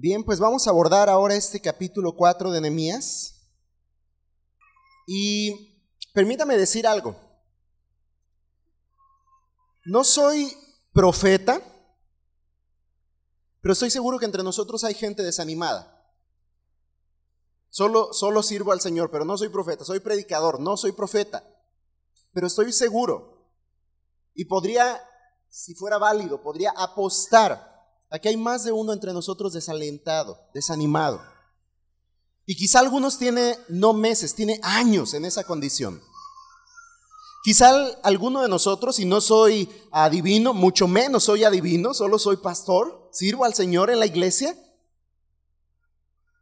Bien, pues vamos a abordar ahora este capítulo 4 de Nehemías. Y permítame decir algo. No soy profeta, pero estoy seguro que entre nosotros hay gente desanimada. Solo, solo sirvo al Señor, pero no soy profeta, soy predicador, no soy profeta. Pero estoy seguro y podría, si fuera válido, podría apostar Aquí hay más de uno entre nosotros desalentado, desanimado. Y quizá algunos tiene no meses, tiene años en esa condición. Quizá alguno de nosotros, y no soy adivino, mucho menos soy adivino, solo soy pastor, sirvo al Señor en la iglesia.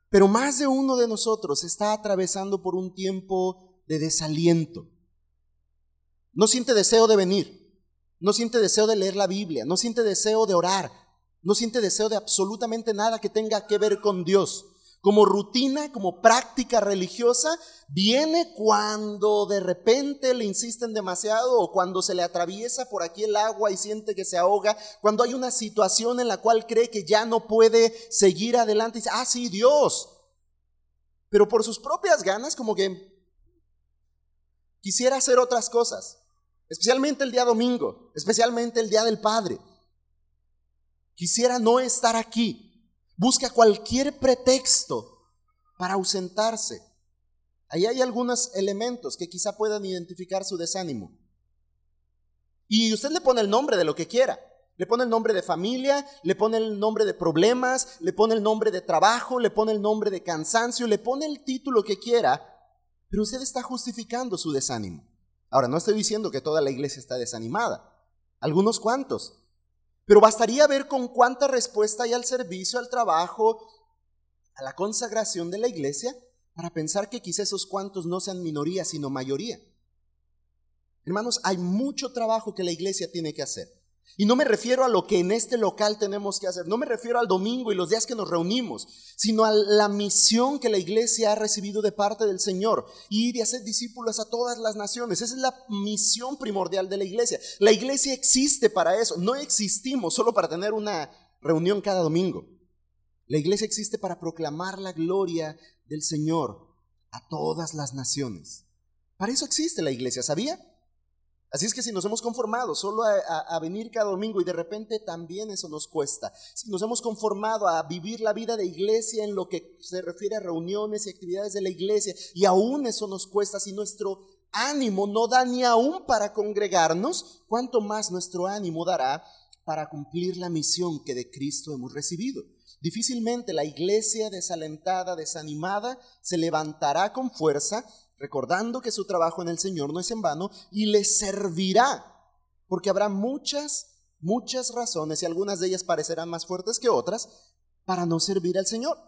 Pero más de uno de nosotros está atravesando por un tiempo de desaliento. No siente deseo de venir, no siente deseo de leer la Biblia, no siente deseo de orar, no siente deseo de absolutamente nada que tenga que ver con Dios. Como rutina, como práctica religiosa, viene cuando de repente le insisten demasiado o cuando se le atraviesa por aquí el agua y siente que se ahoga, cuando hay una situación en la cual cree que ya no puede seguir adelante y dice, ah, sí, Dios. Pero por sus propias ganas, como que quisiera hacer otras cosas, especialmente el día domingo, especialmente el día del Padre. Quisiera no estar aquí. Busca cualquier pretexto para ausentarse. Ahí hay algunos elementos que quizá puedan identificar su desánimo. Y usted le pone el nombre de lo que quiera. Le pone el nombre de familia, le pone el nombre de problemas, le pone el nombre de trabajo, le pone el nombre de cansancio, le pone el título que quiera, pero usted está justificando su desánimo. Ahora, no estoy diciendo que toda la iglesia está desanimada. Algunos cuantos. Pero bastaría ver con cuánta respuesta hay al servicio, al trabajo, a la consagración de la iglesia, para pensar que quizá esos cuantos no sean minoría, sino mayoría. Hermanos, hay mucho trabajo que la iglesia tiene que hacer. Y no me refiero a lo que en este local tenemos que hacer, no me refiero al domingo y los días que nos reunimos, sino a la misión que la iglesia ha recibido de parte del Señor, ir y hacer discípulos a todas las naciones. Esa es la misión primordial de la iglesia. La iglesia existe para eso, no existimos solo para tener una reunión cada domingo. La iglesia existe para proclamar la gloria del Señor a todas las naciones. Para eso existe la iglesia, ¿sabía? Así es que si nos hemos conformado solo a, venir cada domingo y de repente también eso nos cuesta, si nos hemos conformado a vivir la vida de iglesia en lo que se refiere a reuniones y actividades de la iglesia y aún eso nos cuesta, si nuestro ánimo no da ni aún para congregarnos, ¿cuánto más nuestro ánimo dará para cumplir la misión que de Cristo hemos recibido? Difícilmente la iglesia desalentada, desanimada, se levantará con fuerza recordando que su trabajo en el Señor no es en vano y le servirá, porque habrá muchas, muchas razones y algunas de ellas parecerán más fuertes que otras para no servir al Señor.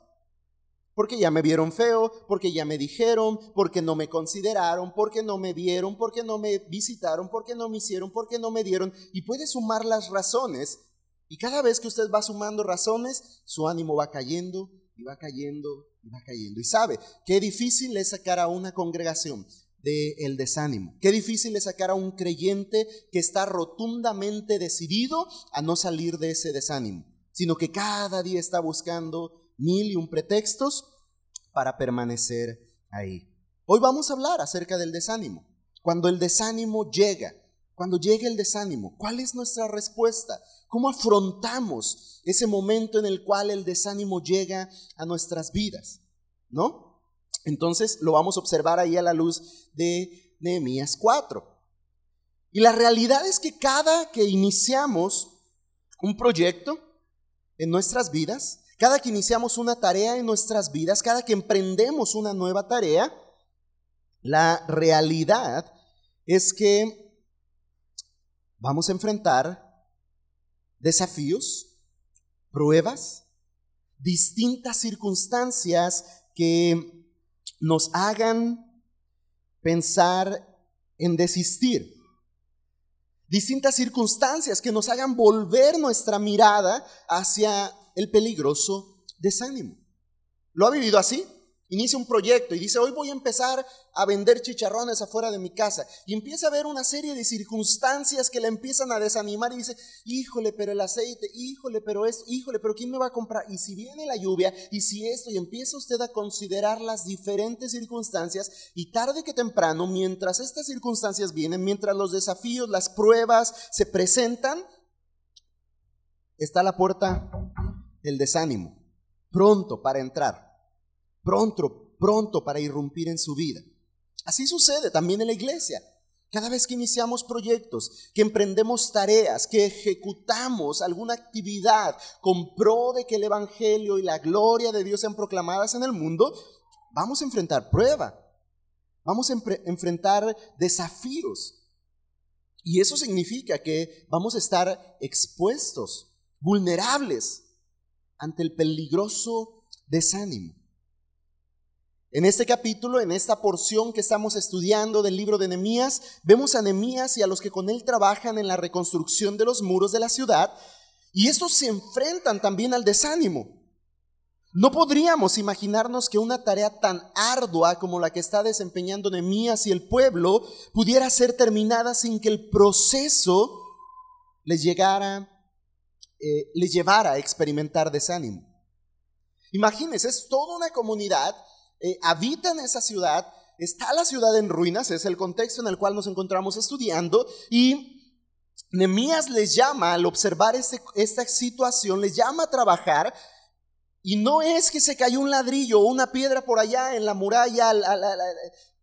Porque ya me vieron feo, porque ya me dijeron, porque no me consideraron, porque no me vieron, porque no me visitaron, porque no me hicieron, porque no me dieron. Y puede sumar las razones. Y cada vez que usted va sumando razones, su ánimo va cayendo y va cayendo va cayendo. Y sabe, qué difícil es sacar a una congregación del desánimo. Qué difícil es sacar a un creyente que está rotundamente decidido a no salir de ese desánimo, sino que cada día está buscando mil y un pretextos para permanecer ahí. Hoy vamos a hablar acerca del desánimo. Cuando el desánimo llega, cuando llega el desánimo, ¿cuál es nuestra respuesta? ¿Cómo afrontamos ese momento en el cual el desánimo llega a nuestras vidas? ¿No? Entonces lo vamos a observar ahí a la luz de Nehemías 4. Y la realidad es que cada que iniciamos un proyecto en nuestras vidas, cada que iniciamos una tarea en nuestras vidas, cada que emprendemos una nueva tarea, la realidad es que vamos a enfrentar desafíos, pruebas, distintas circunstancias que nos hagan pensar en desistir. Distintas circunstancias que nos hagan volver nuestra mirada hacia el peligroso desánimo. ¿Lo ha vivido así? Inicia un proyecto y dice, hoy voy a empezar a vender chicharrones afuera de mi casa. Y empieza a ver una serie de circunstancias que le empiezan a desanimar y dice, híjole, pero el aceite, híjole, pero esto, híjole, pero ¿quién me va a comprar? Y si viene la lluvia, y si esto, y empieza usted a considerar las diferentes circunstancias, y tarde que temprano, mientras estas circunstancias vienen, mientras los desafíos, las pruebas se presentan, está la puerta del desánimo, pronto para entrar pronto, pronto para irrumpir en su vida. Así sucede también en la iglesia. Cada vez que iniciamos proyectos, que emprendemos tareas, que ejecutamos alguna actividad con pro de que el Evangelio y la gloria de Dios sean proclamadas en el mundo, vamos a enfrentar prueba, vamos a enfrentar desafíos. Y eso significa que vamos a estar expuestos, vulnerables ante el peligroso desánimo. En este capítulo, en esta porción que estamos estudiando del libro de Nehemías, vemos a Nehemías y a los que con él trabajan en la reconstrucción de los muros de la ciudad, y estos se enfrentan también al desánimo. No podríamos imaginarnos que una tarea tan ardua como la que está desempeñando Nehemías y el pueblo pudiera ser terminada sin que el proceso les llegara, eh, les llevara a experimentar desánimo. Imagínense, es toda una comunidad eh, habita en esa ciudad, está la ciudad en ruinas, es el contexto en el cual nos encontramos estudiando, y Nemías les llama, al observar este, esta situación, les llama a trabajar, y no es que se cayó un ladrillo o una piedra por allá en la muralla,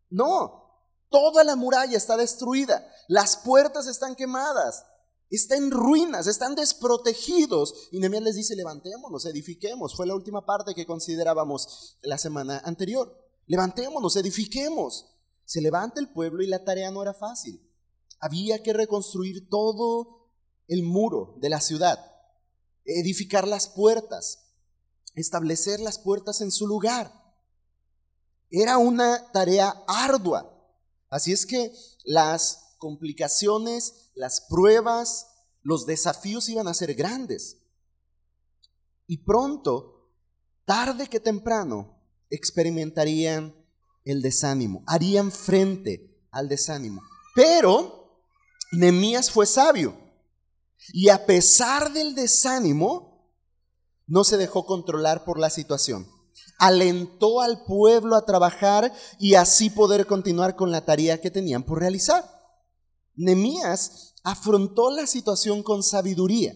no, toda la muralla está destruida, las puertas están quemadas, está en ruinas, están desprotegidos. Y Nehemías les dice, levantémonos, edifiquemos. Fue la última parte que considerábamos la semana anterior. Levantémonos, edifiquemos. Se levanta el pueblo y la tarea no era fácil. Había que reconstruir todo el muro de la ciudad, edificar las puertas, establecer las puertas en su lugar. Era una tarea ardua. Así es que las complicaciones las pruebas, los desafíos iban a ser grandes. Y pronto, tarde que temprano, experimentarían el desánimo, harían frente al desánimo. Pero Nemías fue sabio y a pesar del desánimo, no se dejó controlar por la situación. Alentó al pueblo a trabajar y así poder continuar con la tarea que tenían por realizar. Nemías afrontó la situación con sabiduría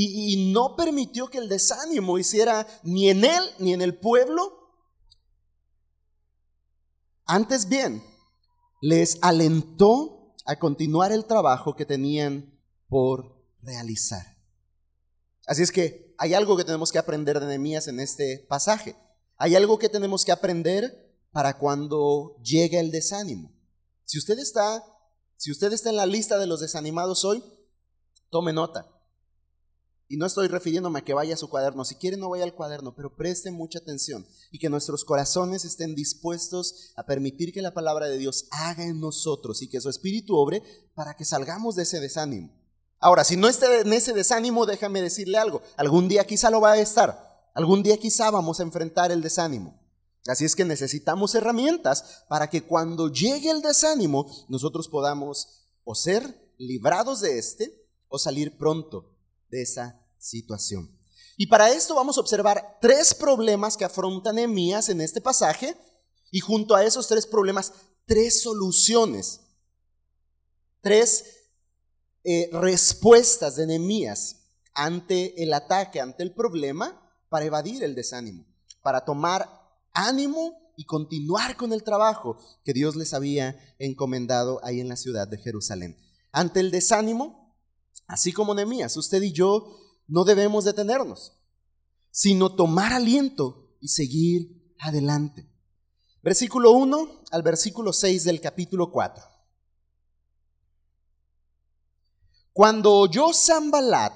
y, no permitió que el desánimo hiciera ni en él ni en el pueblo. Antes bien, les alentó a continuar el trabajo que tenían por realizar. Así es que hay algo que tenemos que aprender de Nehemías en este pasaje. Hay algo que tenemos que aprender para cuando llegue el desánimo. Si usted está, si usted está en la lista de los desanimados hoy, tome nota. Y no estoy refiriéndome a que vaya a su cuaderno. Si quiere, no vaya al cuaderno, pero preste mucha atención y que nuestros corazones estén dispuestos a permitir que la palabra de Dios haga en nosotros y que su espíritu obre para que salgamos de ese desánimo. Ahora, si no esté en ese desánimo, déjame decirle algo. Algún día quizá lo va a estar. Algún día quizá vamos a enfrentar el desánimo. Así es que necesitamos herramientas para que cuando llegue el desánimo nosotros podamos o ser librados de este o salir pronto de esa situación. Y para esto vamos a observar tres problemas que afronta Nehemías en este pasaje y junto a esos tres problemas, tres soluciones, tres eh, respuestas de Nehemías ante el ataque, ante el problema, para evadir el desánimo, para tomar ánimo y continuar con el trabajo que Dios les había encomendado ahí en la ciudad de Jerusalén. Ante el desánimo, así como Nehemías, usted y yo no debemos detenernos, sino tomar aliento y seguir adelante. Versículo 1 al versículo 6 del capítulo 4. Cuando oyó Zambalat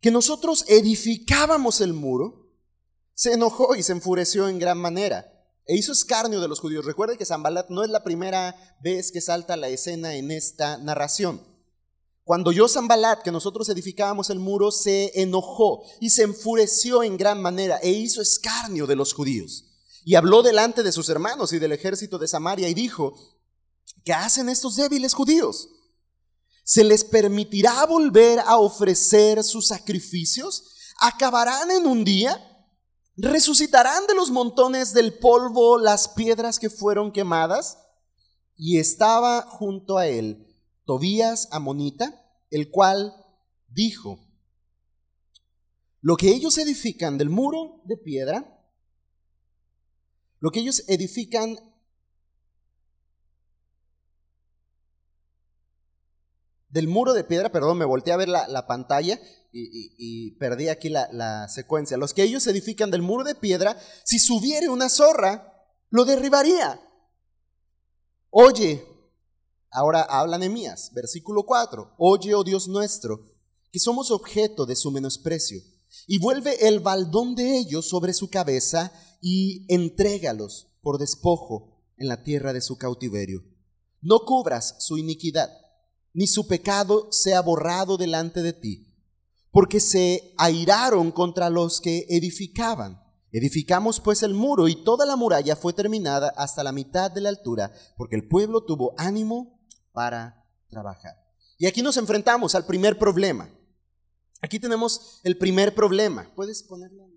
que nosotros edificábamos el muro, se enojó y se enfureció en gran manera e hizo escarnio de los judíos. Recuerde que Zambalat no es la primera vez que salta la escena en esta narración. Cuando oyó Zambalat que nosotros edificábamos el muro, se enojó y se enfureció en gran manera e hizo escarnio de los judíos. Y habló delante de sus hermanos y del ejército de Samaria y dijo, ¿qué hacen estos débiles judíos? ¿Se les permitirá volver a ofrecer sus sacrificios? ¿Acabarán en un día? ¿Resucitarán de los montones del polvo las piedras que fueron quemadas? Y estaba junto a él Tobías Amonita, el cual dijo, lo que ellos edifican del muro de piedra, lo que ellos edifican del muro de piedra, perdón, me volteé a ver la, pantalla y, perdí aquí la, la, secuencia. Los que ellos edifican del muro de piedra, si subiere una zorra, lo derribaría. Oye, ahora habla Nehemías, versículo 4. Oye, oh Dios nuestro, que somos objeto de su menosprecio, y vuelve el baldón de ellos sobre su cabeza y entrégalos por despojo en la tierra de su cautiverio. No cubras su iniquidad ni su pecado sea borrado delante de ti, porque se airaron contra los que edificaban. Edificamos pues el muro y toda la muralla fue terminada hasta la mitad de la altura, porque el pueblo tuvo ánimo para trabajar. Y aquí nos enfrentamos al primer problema. Aquí tenemos el primer problema. ¿Puedes ponerlo?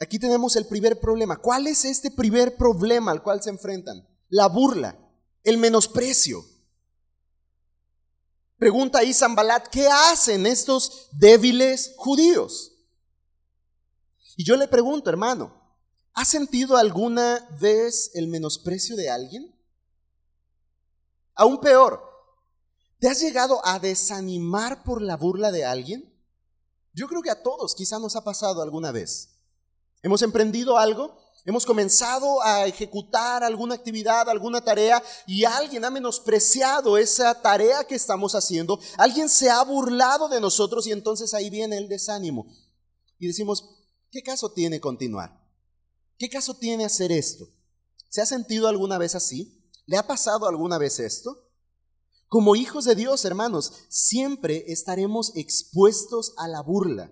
Aquí tenemos el primer problema. ¿Cuál es este primer problema al cual se enfrentan? La burla el menosprecio. Pregunta ahí Zambalat, ¿qué hacen estos débiles judíos? Y yo le pregunto, hermano, ¿has sentido alguna vez el menosprecio de alguien? Aún peor, ¿te has llegado a desanimar por la burla de alguien? Yo creo que a todos quizá nos ha pasado alguna vez. Hemos emprendido algo Hemos comenzado a ejecutar alguna actividad, alguna tarea y alguien ha menospreciado esa tarea que estamos haciendo. Alguien se ha burlado de nosotros y entonces ahí viene el desánimo. Y decimos, ¿qué caso tiene continuar? ¿Qué caso tiene hacer esto? ¿Se ha sentido alguna vez así? ¿Le ha pasado alguna vez esto? Como hijos de Dios, hermanos, siempre estaremos expuestos a la burla.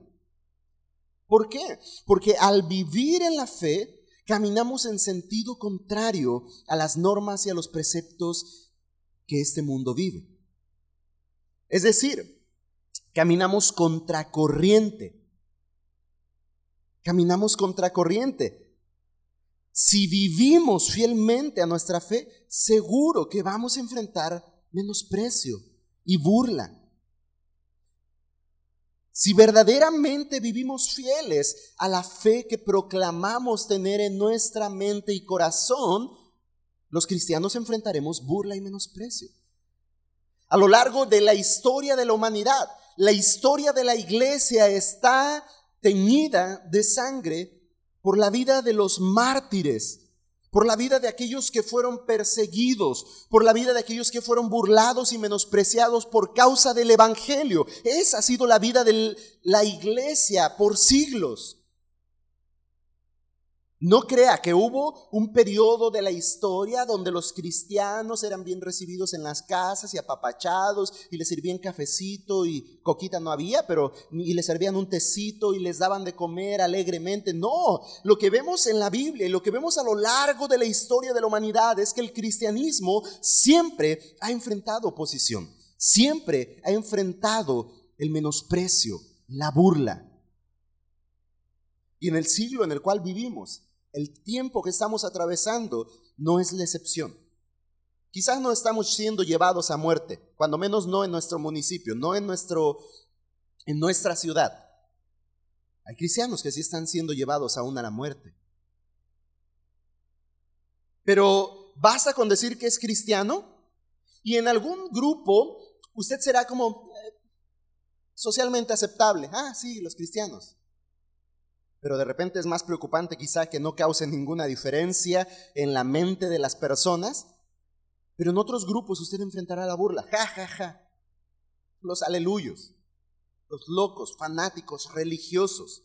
¿Por qué? Porque al vivir en la fe, caminamos en sentido contrario a las normas y a los preceptos que este mundo vive. Es decir, caminamos contracorriente. Caminamos contracorriente. Si vivimos fielmente a nuestra fe, seguro que vamos a enfrentar menosprecio y burla. Si verdaderamente vivimos fieles a la fe que proclamamos tener en nuestra mente y corazón, los cristianos enfrentaremos burla y menosprecio. A lo largo de la historia de la humanidad, la historia de la iglesia está teñida de sangre por la vida de los mártires por la vida de aquellos que fueron perseguidos, por la vida de aquellos que fueron burlados y menospreciados por causa del Evangelio. Esa ha sido la vida de la iglesia por siglos. No crea que hubo un periodo de la historia donde los cristianos eran bien recibidos en las casas y apapachados y les servían cafecito y coquita no había, pero y les servían un tecito y les daban de comer alegremente. No, lo que vemos en la Biblia y lo que vemos a lo largo de la historia de la humanidad es que el cristianismo siempre ha enfrentado oposición, siempre ha enfrentado el menosprecio, la burla. Y en el siglo en el cual vivimos, el tiempo que estamos atravesando no es la excepción. Quizás no estamos siendo llevados a muerte, cuando menos no en nuestro municipio, no en, nuestro, en nuestra ciudad. Hay cristianos que sí están siendo llevados aún a la muerte. Pero basta con decir que es cristiano y en algún grupo usted será como eh, socialmente aceptable. Ah, sí, los cristianos pero de repente es más preocupante quizá que no cause ninguna diferencia en la mente de las personas. Pero en otros grupos usted enfrentará la burla, ja, ja, ja. Los aleluyos, los locos, fanáticos, religiosos.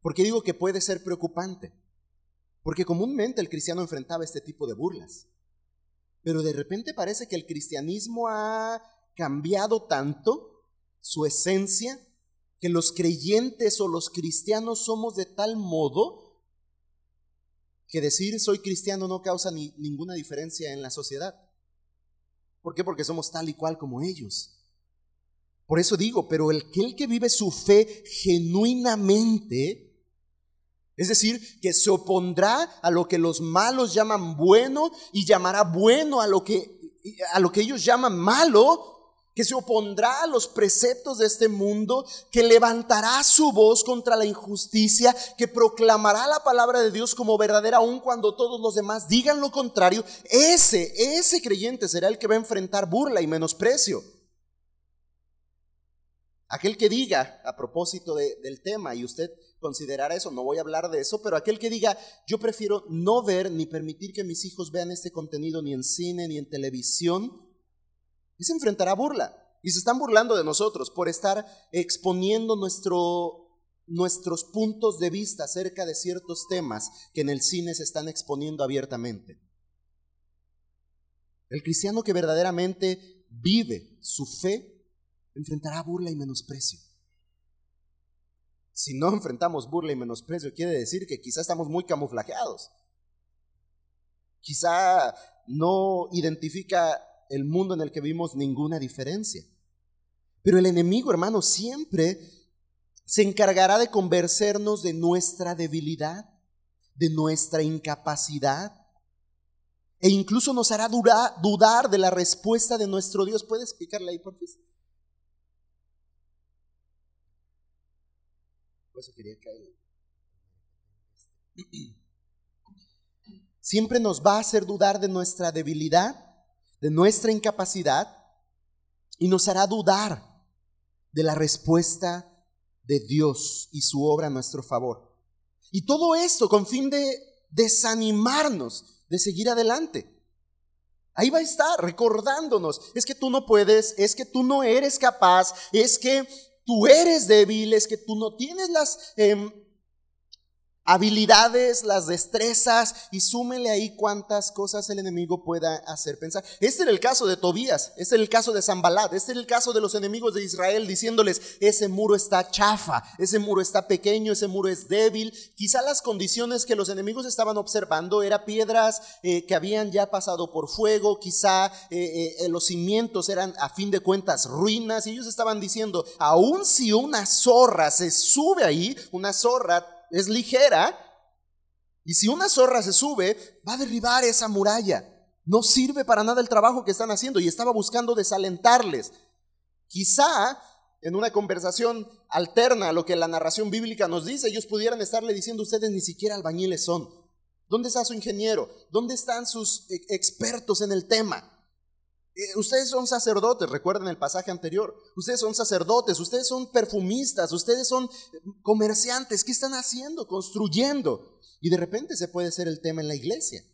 ¿Por qué digo que puede ser preocupante? Porque comúnmente el cristiano enfrentaba este tipo de burlas. Pero de repente parece que el cristianismo ha cambiado tanto su esencia que los creyentes o los cristianos somos de tal modo que decir soy cristiano no causa ni, ninguna diferencia en la sociedad. ¿Por qué? Porque somos tal y cual como ellos. Por eso digo, pero el que, el que vive su fe genuinamente, es decir, que se opondrá a lo que los malos llaman bueno y llamará bueno a lo que, a lo que ellos llaman malo, que se opondrá a los preceptos de este mundo, que levantará su voz contra la injusticia, que proclamará la palabra de Dios como verdadera aun cuando todos los demás digan lo contrario, ese, ese creyente será el que va a enfrentar burla y menosprecio. Aquel que diga, a propósito del tema, y usted considerará eso, no voy a hablar de eso, pero aquel que diga, yo prefiero no ver ni permitir que mis hijos vean este contenido ni en cine ni en televisión, y se enfrentará a burla. Y se están burlando de nosotros por estar exponiendo nuestro, nuestros puntos de vista acerca de ciertos temas que en el cine se están exponiendo abiertamente. El cristiano que verdaderamente vive su fe enfrentará burla y menosprecio. Si no enfrentamos burla y menosprecio, quiere decir que quizá estamos muy camuflajeados. Quizá no identifica el mundo en el que vivimos ninguna diferencia. Pero el enemigo, hermano, siempre se encargará de convencernos de nuestra debilidad, de nuestra incapacidad, e incluso nos hará dudar de la respuesta de nuestro Dios. ¿Puede explicarle ahí, por favor? quería Siempre nos va a hacer dudar de nuestra debilidad de nuestra incapacidad y nos hará dudar de la respuesta de Dios y su obra a nuestro favor. Y todo esto con fin de desanimarnos de seguir adelante. Ahí va a estar recordándonos, es que tú no puedes, es que tú no eres capaz, es que tú eres débil, es que tú no tienes las... Em, habilidades, las destrezas y súmele ahí cuántas cosas el enemigo pueda hacer pensar. Este era el caso de Tobías, este era el caso de Zambalat, este era el caso de los enemigos de Israel diciéndoles, ese muro está chafa, ese muro está pequeño, ese muro es débil. Quizá las condiciones que los enemigos estaban observando eran piedras eh, que habían ya pasado por fuego, quizá eh, eh, los cimientos eran a fin de cuentas ruinas y ellos estaban diciendo, aun si una zorra se sube ahí, una zorra es ligera, y si una zorra se sube, va a derribar esa muralla. No sirve para nada el trabajo que están haciendo y estaba buscando desalentarles. Quizá en una conversación alterna a lo que la narración bíblica nos dice, ellos pudieran estarle diciendo, ustedes ni siquiera albañiles son. ¿Dónde está su ingeniero? ¿Dónde están sus e-, expertos en el tema? Eh, ustedes son sacerdotes, recuerden el pasaje anterior. Ustedes son sacerdotes, ustedes son perfumistas, ustedes son comerciantes. ¿Qué están haciendo? Construyendo. Y de repente se puede ser el tema en la iglesia.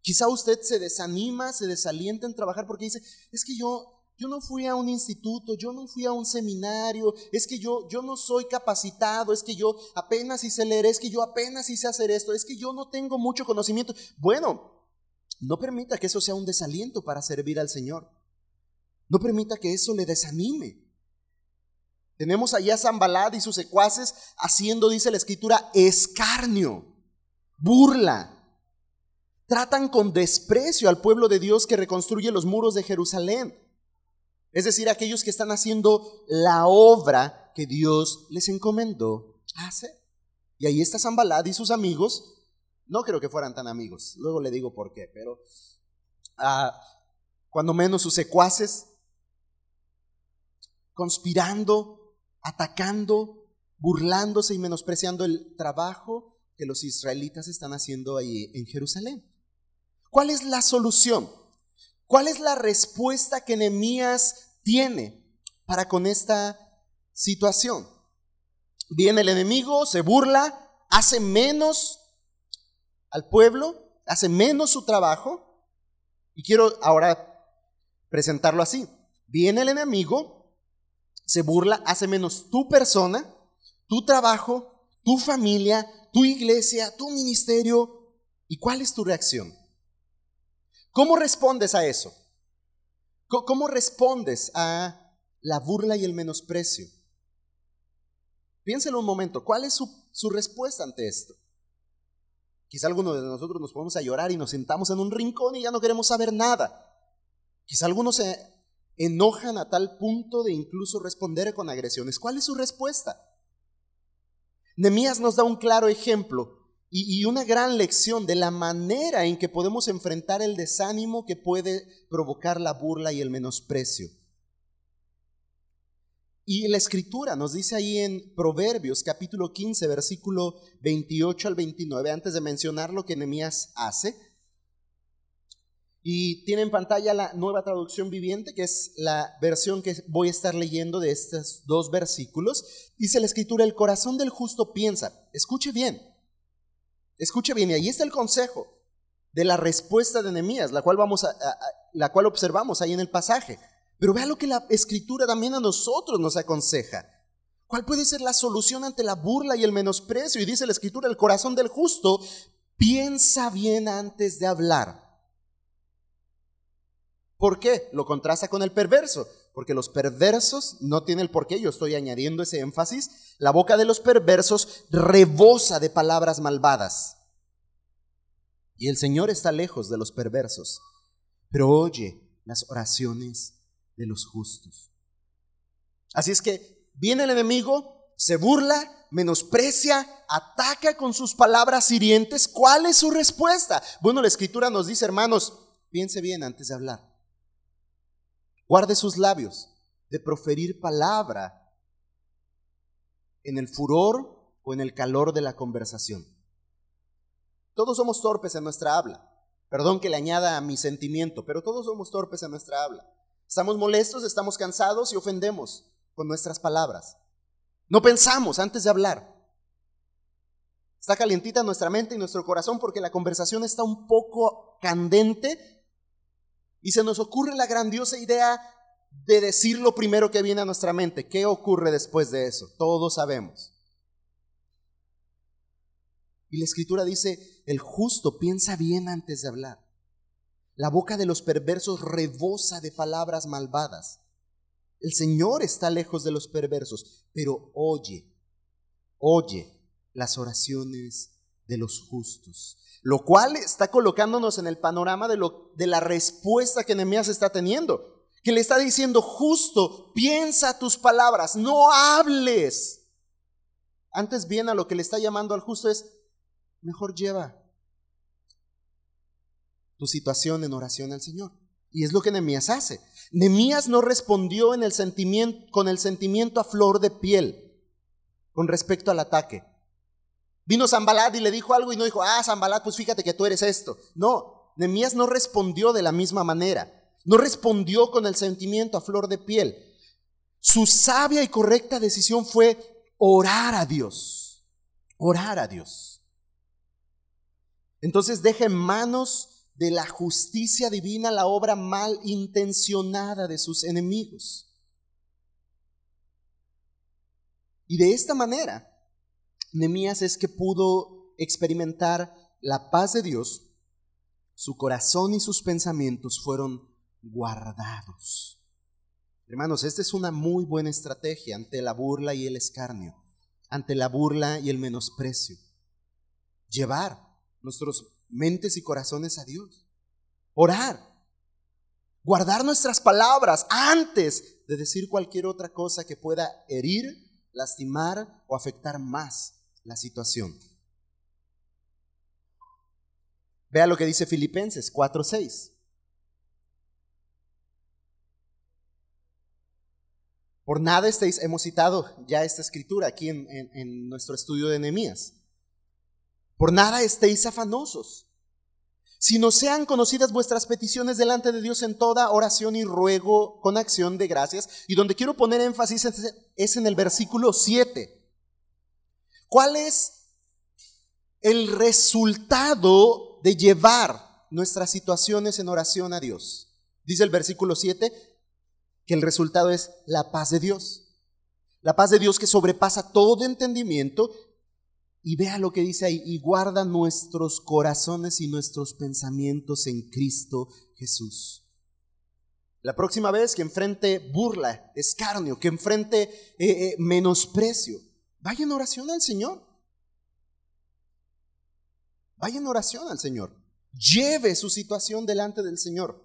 Quizá usted se desanima, se desalienta en trabajar porque dice, es que yo, yo no fui a un instituto, yo no fui a un seminario, es que yo, yo no soy capacitado, es que yo apenas hice leer, es que yo apenas hice hacer esto, es que yo no tengo mucho conocimiento. Bueno, no permita que eso sea un desaliento para servir al Señor. No permita que eso le desanime. Tenemos allá a Zambalad y sus secuaces haciendo, dice la escritura, escarnio, burla. Tratan con desprecio al pueblo de Dios que reconstruye los muros de Jerusalén. Es decir, aquellos que están haciendo la obra que Dios les encomendó hacer. Y ahí está Zambalad y sus amigos no creo que fueran tan amigos, luego le digo por qué, pero ah, cuando menos sus secuaces, conspirando, atacando, burlándose y menospreciando el trabajo que los israelitas están haciendo ahí en Jerusalén. ¿Cuál es la solución? ¿Cuál es la respuesta que Nehemías tiene para con esta situación? Viene el enemigo, se burla, hace menos al pueblo, hace menos su trabajo. Y quiero ahora presentarlo así. Viene el enemigo, se burla, hace menos tu persona, tu trabajo, tu familia, tu iglesia, tu ministerio. ¿Y cuál es tu reacción? ¿Cómo respondes a eso? ¿Cómo respondes a la burla y el menosprecio? Piénselo un momento, ¿cuál es su, su respuesta ante esto? Quizá algunos de nosotros nos ponemos a llorar y nos sentamos en un rincón y ya no queremos saber nada. Quizá algunos se enojan a tal punto de incluso responder con agresiones. ¿Cuál es su respuesta? Nemías nos da un claro ejemplo y, una gran lección de la manera en que podemos enfrentar el desánimo que puede provocar la burla y el menosprecio. Y la escritura nos dice ahí en Proverbios capítulo 15, versículo 28 al 29, antes de mencionar lo que Nehemías hace. Y tiene en pantalla la nueva traducción viviente, que es la versión que voy a estar leyendo de estos dos versículos. Dice la escritura, el corazón del justo piensa, escuche bien, escuche bien, y ahí está el consejo de la respuesta de Nehemías, la cual, vamos la cual observamos ahí en el pasaje. Pero vea lo que la escritura también a nosotros nos aconseja. ¿Cuál puede ser la solución ante la burla y el menosprecio? Y dice la escritura, el corazón del justo piensa bien antes de hablar. ¿Por qué? Lo contrasta con el perverso, porque los perversos no tienen el por qué, yo estoy añadiendo ese énfasis, la boca de los perversos rebosa de palabras malvadas. Y el Señor está lejos de los perversos, pero oye las oraciones de los justos. Así es que viene el enemigo, se burla, menosprecia, ataca con sus palabras hirientes. ¿Cuál es su respuesta? Bueno, la escritura nos dice, hermanos, piense bien antes de hablar. Guarde sus labios de proferir palabra en el furor o en el calor de la conversación. Todos somos torpes en nuestra habla. Perdón que le añada a mi sentimiento, pero todos somos torpes en nuestra habla. Estamos molestos, estamos cansados y ofendemos con nuestras palabras. No pensamos antes de hablar. Está calientita nuestra mente y nuestro corazón porque la conversación está un poco candente y se nos ocurre la grandiosa idea de decir lo primero que viene a nuestra mente. ¿Qué ocurre después de eso? Todos sabemos. Y la escritura dice, el justo piensa bien antes de hablar. La boca de los perversos rebosa de palabras malvadas. El Señor está lejos de los perversos, pero oye, oye las oraciones de los justos. Lo cual está colocándonos en el panorama de, la respuesta que Nehemías está teniendo. Que le está diciendo, justo, piensa tus palabras, no hables. Antes bien a lo que le está llamando al justo es, mejor lleva tu situación en oración al Señor. Y es lo que Nemías hace. Nemías no respondió en el sentimiento, con el sentimiento a flor de piel con respecto al ataque. Vino Zambalat y le dijo algo y no dijo, ah, Zambalat, pues fíjate que tú eres esto. No, Nemías no respondió de la misma manera. No respondió con el sentimiento a flor de piel. Su sabia y correcta decisión fue orar a Dios. Orar a Dios. Entonces deja en manos de la justicia divina la obra mal intencionada de sus enemigos. Y de esta manera, Nemías es que pudo experimentar la paz de Dios, su corazón y sus pensamientos fueron guardados. Hermanos, esta es una muy buena estrategia ante la burla y el escarnio, ante la burla y el menosprecio. Llevar nuestros mentes y corazones a Dios. Orar. Guardar nuestras palabras antes de decir cualquier otra cosa que pueda herir, lastimar o afectar más la situación. Vea lo que dice Filipenses 4:6. Por nada estéis, hemos citado ya esta escritura aquí en, en nuestro estudio de Nehemías. Por nada estéis afanosos, sino sean conocidas vuestras peticiones delante de Dios en toda oración y ruego con acción de gracias. Y donde quiero poner énfasis es en el versículo 7. ¿Cuál es el resultado de llevar nuestras situaciones en oración a Dios? Dice el versículo 7 que el resultado es la paz de Dios. La paz de Dios que sobrepasa todo entendimiento Y vea lo que dice ahí, y guarda nuestros corazones y nuestros pensamientos en Cristo Jesús. La próxima vez que enfrente burla, escarnio, que enfrente eh, eh, menosprecio, vaya en oración al Señor. Vaya en oración al Señor. Lleve su situación delante del Señor.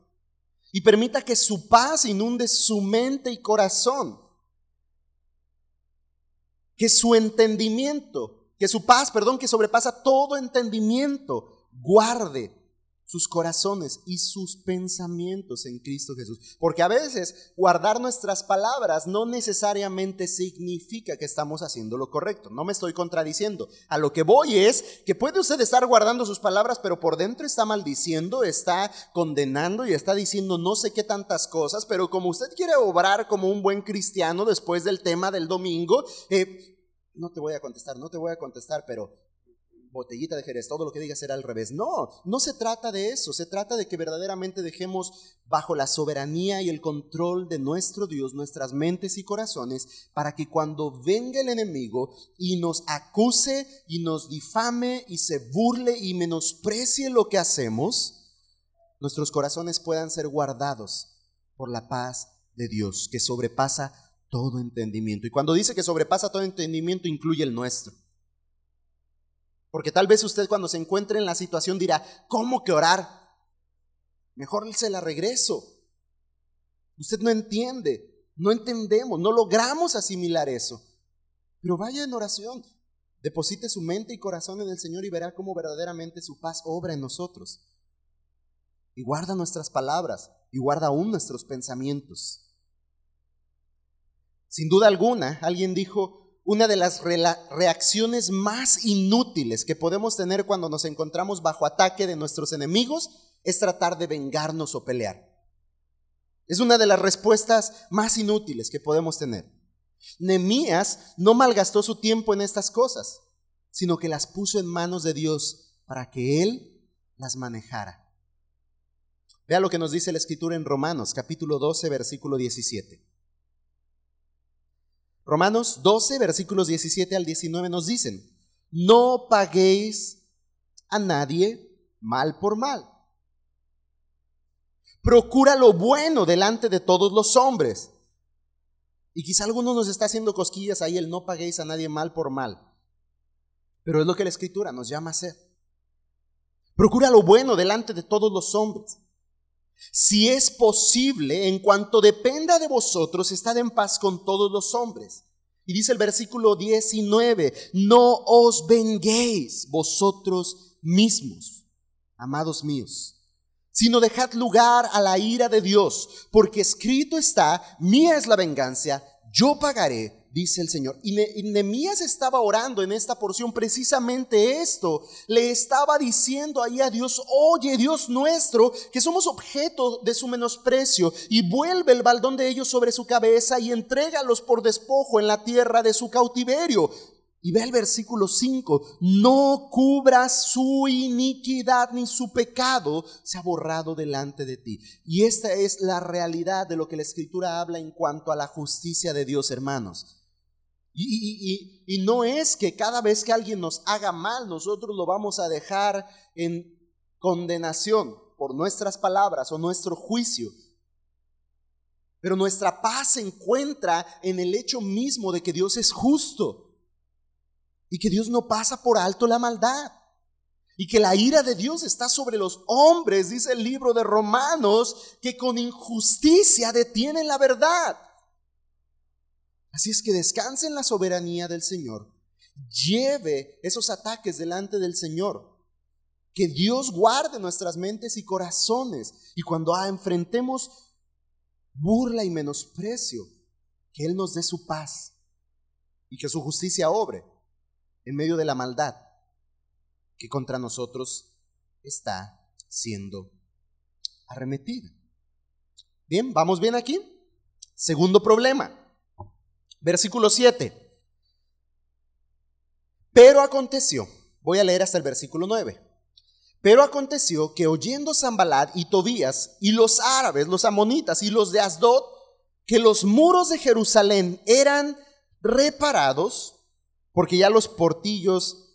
Y permita que su paz inunde su mente y corazón. Que su entendimiento que su paz, perdón, que sobrepasa todo entendimiento, guarde sus corazones y sus pensamientos en Cristo Jesús. Porque a veces guardar nuestras palabras no necesariamente significa que estamos haciendo lo correcto. No me estoy contradiciendo. A lo que voy es que puede usted estar guardando sus palabras, pero por dentro está maldiciendo, está condenando y está diciendo no sé qué tantas cosas, pero como usted quiere obrar como un buen cristiano después del tema del domingo, eh, no te voy a contestar, no te voy a contestar, pero botellita de Jerez, todo lo que digas será al revés. No, no se trata de eso, se trata de que verdaderamente dejemos bajo la soberanía y el control de nuestro Dios nuestras mentes y corazones para que cuando venga el enemigo y nos acuse y nos difame y se burle y menosprecie lo que hacemos, nuestros corazones puedan ser guardados por la paz de Dios que sobrepasa todo entendimiento. Y cuando dice que sobrepasa todo entendimiento, incluye el nuestro. Porque tal vez usted cuando se encuentre en la situación dirá, ¿cómo que orar? Mejor se la regreso. Usted no entiende, no entendemos, no logramos asimilar eso. Pero vaya en oración, deposite su mente y corazón en el Señor y verá cómo verdaderamente su paz obra en nosotros. Y guarda nuestras palabras y guarda aún nuestros pensamientos. Sin duda alguna, alguien dijo, una de las reacciones más inútiles que podemos tener cuando nos encontramos bajo ataque de nuestros enemigos es tratar de vengarnos o pelear. Es una de las respuestas más inútiles que podemos tener. Nemías no malgastó su tiempo en estas cosas, sino que las puso en manos de Dios para que Él las manejara. Vea lo que nos dice la escritura en Romanos capítulo 12, versículo 17. Romanos 12, versículos 17 al 19 nos dicen, no paguéis a nadie mal por mal. Procura lo bueno delante de todos los hombres. Y quizá alguno nos está haciendo cosquillas ahí el no paguéis a nadie mal por mal. Pero es lo que la escritura nos llama a hacer. Procura lo bueno delante de todos los hombres. Si es posible, en cuanto dependa de vosotros, estad en paz con todos los hombres. Y dice el versículo 19, no os venguéis vosotros mismos, amados míos, sino dejad lugar a la ira de Dios, porque escrito está, mía es la venganza, yo pagaré, dice el Señor. Y, Nehemías estaba orando en esta porción precisamente esto. Le estaba diciendo ahí a Dios, oye Dios nuestro, que somos objeto de su menosprecio, y vuelve el baldón de ellos sobre su cabeza y entrégalos por despojo en la tierra de su cautiverio. Y ve el versículo 5, no cubra su iniquidad ni su pecado se ha borrado delante de ti. Y esta es la realidad de lo que la escritura habla en cuanto a la justicia de Dios, hermanos. Y, no es que cada vez que alguien nos haga mal, nosotros lo vamos a dejar en condenación por nuestras palabras o nuestro juicio. Pero nuestra paz se encuentra en el hecho mismo de que Dios es justo y que Dios no pasa por alto la maldad. Y que la ira de Dios está sobre los hombres, dice el libro de Romanos, que con injusticia detienen la verdad. Así es que descanse en la soberanía del Señor. Lleve esos ataques delante del Señor. Que Dios guarde nuestras mentes y corazones. Y cuando ah, enfrentemos burla y menosprecio, que Él nos dé su paz y que su justicia obre en medio de la maldad que contra nosotros está siendo arremetida. Bien, ¿vamos bien aquí? Segundo problema. Versículo 7. Pero aconteció, voy a leer hasta el versículo 9. Pero aconteció que oyendo Zambalad y Tobías y los árabes, los amonitas y los de Asdod, que los muros de Jerusalén eran reparados, porque ya los portillos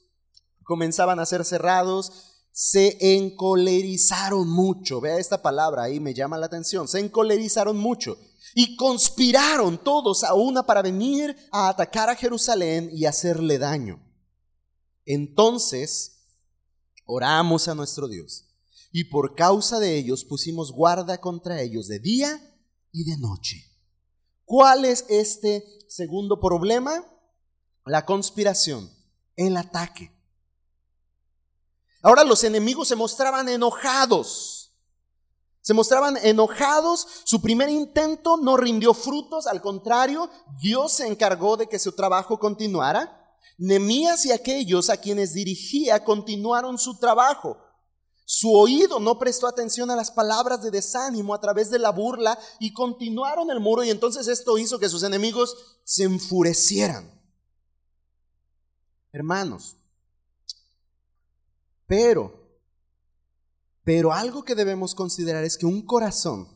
comenzaban a ser cerrados, se encolerizaron mucho. Vea esta palabra ahí, me llama la atención. Se encolerizaron mucho y conspiraron todos a una para venir a atacar a Jerusalén y hacerle daño. Entonces oramos a nuestro Dios y por causa de ellos pusimos guarda contra ellos de día y de noche. ¿Cuál es este segundo problema? La conspiración, el ataque. Ahora los enemigos se mostraban enojados. Se mostraban enojados, su primer intento no rindió frutos, al contrario, Dios se encargó de que su trabajo continuara. Nemías y aquellos a quienes dirigía continuaron su trabajo. Su oído no prestó atención a las palabras de desánimo a través de la burla y continuaron el muro y entonces esto hizo que sus enemigos se enfurecieran. Hermanos, pero, pero algo que debemos considerar es que un corazón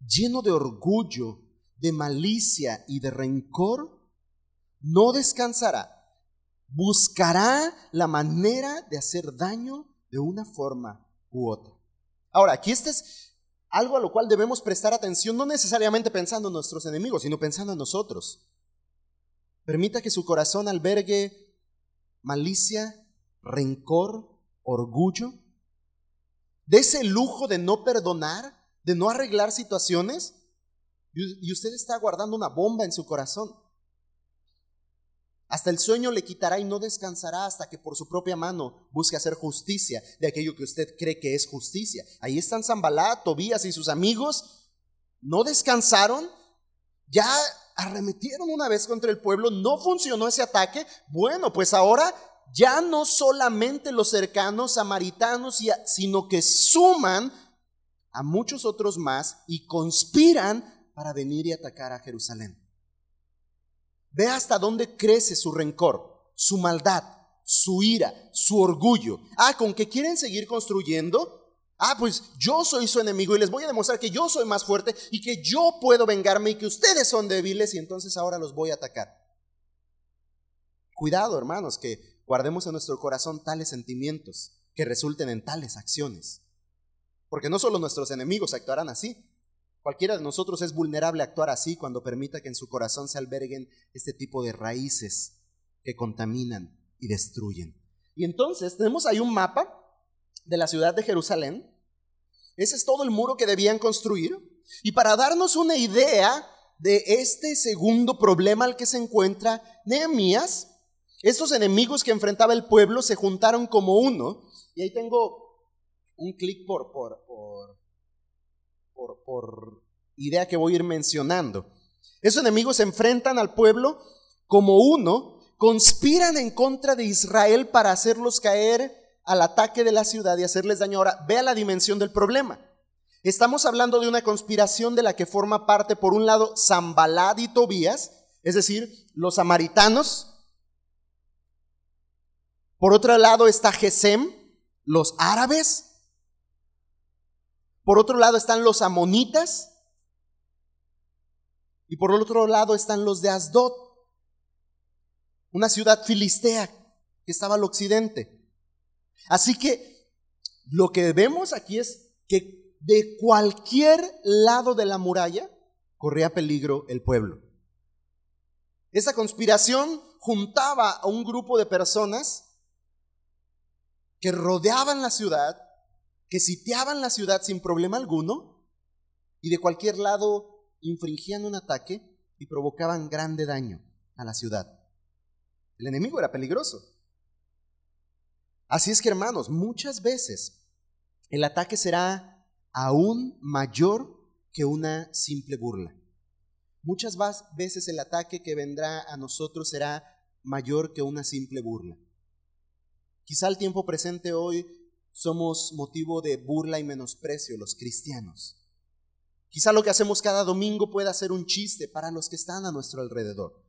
lleno de orgullo, de malicia y de rencor no descansará. Buscará la manera de hacer daño de una forma u otra. Ahora, aquí este es algo a lo cual debemos prestar atención, no necesariamente pensando en nuestros enemigos, sino pensando en nosotros. Permita que su corazón albergue malicia, rencor, orgullo, de ese lujo de no perdonar, de no arreglar situaciones, y usted está guardando una bomba en su corazón. Hasta el sueño le quitará y no descansará hasta que por su propia mano busque hacer justicia de aquello que usted cree que es justicia. Ahí están Zambalá, Tobías y sus amigos. No descansaron, ya arremetieron una vez contra el pueblo, no funcionó ese ataque. Bueno, pues ahora ya no solamente los cercanos samaritanos, sino que suman a muchos otros más y conspiran para venir y atacar a Jerusalén. Ve hasta dónde crece su rencor, su maldad, su ira, su orgullo. Ah, con que quieren seguir construyendo. Ah, pues yo soy su enemigo y les voy a demostrar que yo soy más fuerte y que yo puedo vengarme y que ustedes son débiles y entonces ahora los voy a atacar. Cuidado, hermanos, que guardemos en nuestro corazón tales sentimientos que resulten en tales acciones. Porque no solo nuestros enemigos actuarán así. Cualquiera de nosotros es vulnerable a actuar así cuando permita que en su corazón se alberguen este tipo de raíces que contaminan y destruyen. Y entonces tenemos ahí un mapa de la ciudad de Jerusalén. Ese es todo el muro que debían construir. Y para darnos una idea de este segundo problema al que se encuentra Nehemías, estos enemigos que enfrentaba el pueblo se juntaron como uno. Y ahí tengo un clic por, por, por, por, idea que voy a ir mencionando. Esos enemigos se enfrentan al pueblo como uno, conspiran en contra de Israel para hacerlos caer al ataque de la ciudad y hacerles daño. Ahora, vea la dimensión del problema. Estamos hablando de una conspiración de la que forma parte, por un lado, Zambalad y Tobías, es decir, los samaritanos, por otro lado está Gesem, los árabes. Por otro lado están los amonitas. Y por otro lado están los de Asdod, una ciudad filistea que estaba al occidente. Así que lo que vemos aquí es que de cualquier lado de la muralla corría peligro el pueblo. Esa conspiración juntaba a un grupo de personas que rodeaban la ciudad, que sitiaban la ciudad sin problema alguno y de cualquier lado infringían un ataque y provocaban grande daño a la ciudad. El enemigo era peligroso. Así es que hermanos, muchas veces el ataque será aún mayor que una simple burla. Muchas veces el ataque que vendrá a nosotros será mayor que una simple burla. Quizá al tiempo presente hoy somos motivo de burla y menosprecio los cristianos. Quizá lo que hacemos cada domingo pueda ser un chiste para los que están a nuestro alrededor.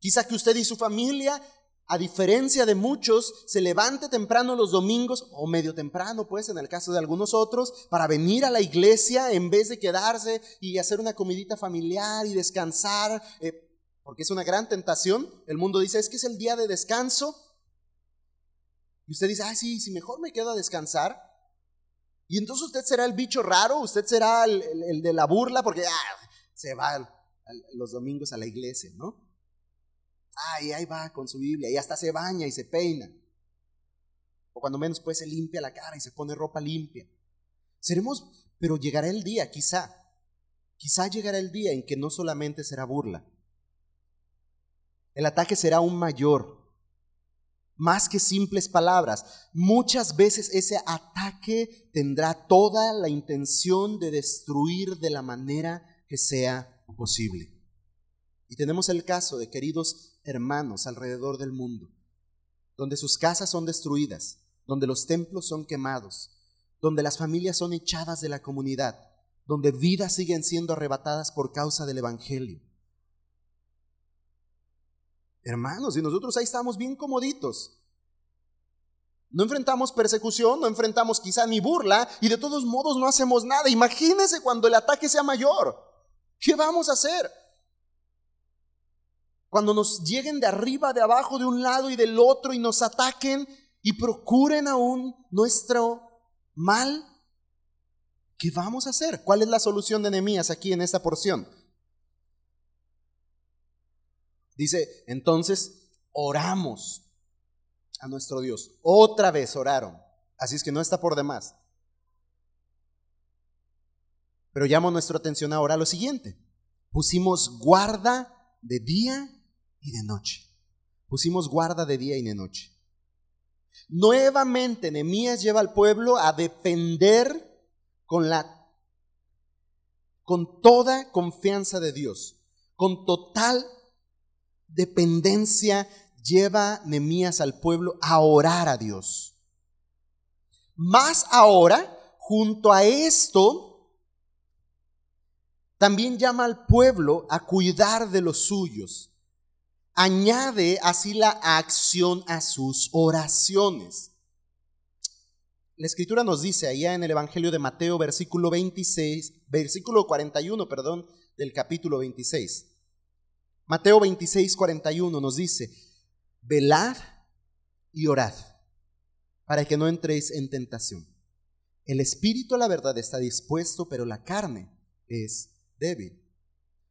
Quizá que usted y su familia, a diferencia de muchos, se levante temprano los domingos, o medio temprano, pues en el caso de algunos otros, para venir a la iglesia en vez de quedarse y hacer una comidita familiar y descansar, eh, porque es una gran tentación. El mundo dice, es que es el día de descanso, Y usted dice, ah, sí, si mejor me quedo a descansar. Y entonces usted será el bicho raro, usted será el, de la burla, porque ah, se va los domingos a la iglesia, ¿no? Ay, ahí va con su Biblia, y hasta se baña y se peina. O cuando menos pues se limpia la cara y se pone ropa limpia. Seremos, pero llegará el día, quizá, quizá llegará el día en que no solamente será burla. El ataque será aún mayor, más que simples palabras. Muchas veces ese ataque tendrá toda la intención de destruir de la manera que sea posible. Y tenemos el caso de queridos hermanos alrededor del mundo, donde sus casas son destruidas, donde los templos son quemados, donde las familias son echadas de la comunidad, donde vidas siguen siendo arrebatadas por causa del Evangelio. Hermanos, y nosotros ahí estamos bien comoditos. No enfrentamos persecución, no enfrentamos quizá ni burla y de todos modos no hacemos nada. Imagínense cuando el ataque sea mayor. ¿Qué vamos a hacer? Cuando nos lleguen de arriba, de abajo, de un lado y del otro y nos ataquen y procuren aún nuestro mal, ¿qué vamos a hacer? ¿Cuál es la solución de Nehemías aquí en esta porción? Dice, entonces oramos a nuestro Dios. Otra vez oraron. Así es que no está por demás. Pero llamo nuestra atención ahora a lo siguiente. Pusimos guarda de día y de noche. Pusimos guarda de día y de noche. Nuevamente Nehemías lleva al pueblo a depender con la con toda confianza de Dios, con total dependencia lleva Nehemías al pueblo a orar a Dios. Más ahora, junto a esto, también llama al pueblo a cuidar de los suyos. Añade así la acción a sus oraciones. La escritura nos dice allá en el Evangelio de Mateo, versículo 26, versículo 41, perdón, del capítulo 26. Mateo 26, 41 nos dice, velad y orad para que no entréis en tentación. El espíritu la verdad está dispuesto, pero la carne es débil.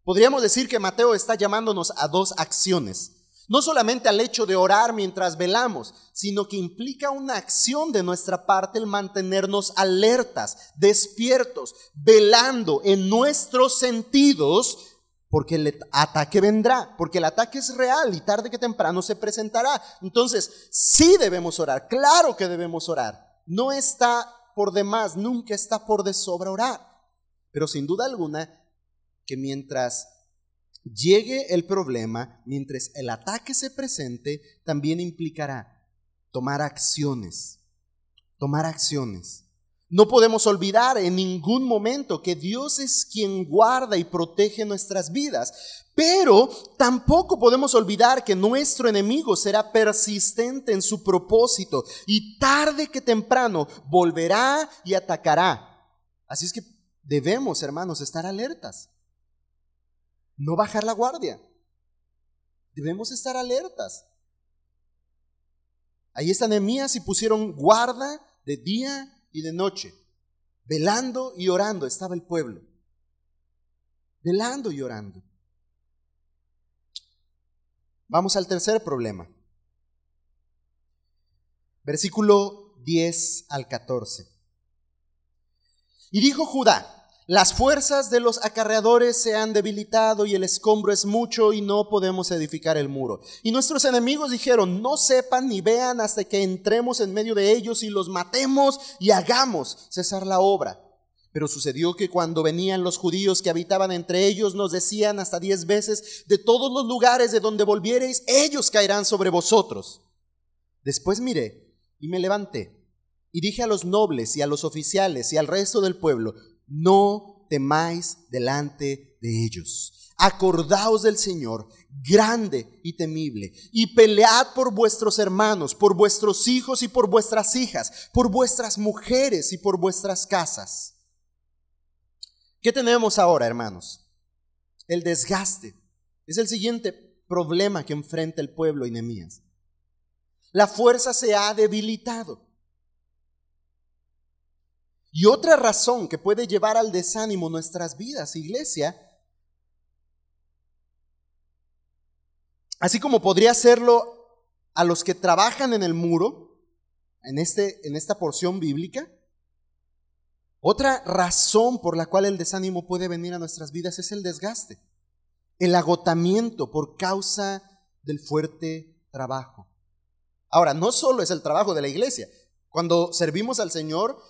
Podríamos decir que Mateo está llamándonos a dos acciones. No solamente al hecho de orar mientras velamos, sino que implica una acción de nuestra parte el mantenernos alertas, despiertos, velando en nuestros sentidos porque el ataque vendrá, porque el ataque es real y tarde que temprano se presentará. Entonces, sí debemos orar, claro que debemos orar. No está por demás, nunca está por de sobra orar. Pero sin duda alguna, que mientras llegue el problema, mientras el ataque se presente, también implicará tomar acciones, tomar acciones. No podemos olvidar en ningún momento que Dios es quien guarda y protege nuestras vidas, pero tampoco podemos olvidar que nuestro enemigo será persistente en su propósito y tarde que temprano volverá y atacará. Así es que debemos, hermanos, estar alertas. No bajar la guardia. Debemos estar alertas. Ahí están Nehemías y pusieron guarda de día y de noche. Velando y orando estaba el pueblo. Velando y orando. Vamos al tercer problema. Versículo 10 al 14. Y dijo Judá, las fuerzas de los acarreadores se han debilitado y el escombro es mucho y no podemos edificar el muro. Y nuestros enemigos dijeron, no sepan ni vean hasta que entremos en medio de ellos y los matemos y hagamos cesar la obra. Pero sucedió que cuando venían los judíos que habitaban entre ellos, nos decían hasta diez veces, de todos los lugares de donde volviereis, ellos caerán sobre vosotros. Después miré y me levanté y dije a los nobles y a los oficiales y al resto del pueblo, no temáis delante de ellos. Acordaos del Señor, grande y temible, y pelead por vuestros hermanos, por vuestros hijos y por vuestras hijas, por vuestras mujeres y por vuestras casas. ¿Qué tenemos ahora, hermanos? El desgaste. Es el siguiente problema que enfrenta el pueblo y Nehemías. La fuerza se ha debilitado. Y otra razón que puede llevar al desánimo nuestras vidas, iglesia, así como podría hacerlo a los que trabajan en el muro, en, este, en esta porción bíblica, otra razón por la cual el desánimo puede venir a nuestras vidas es el desgaste, el agotamiento por causa del fuerte trabajo. Ahora, no solo es el trabajo de la iglesia. Cuando servimos al Señor,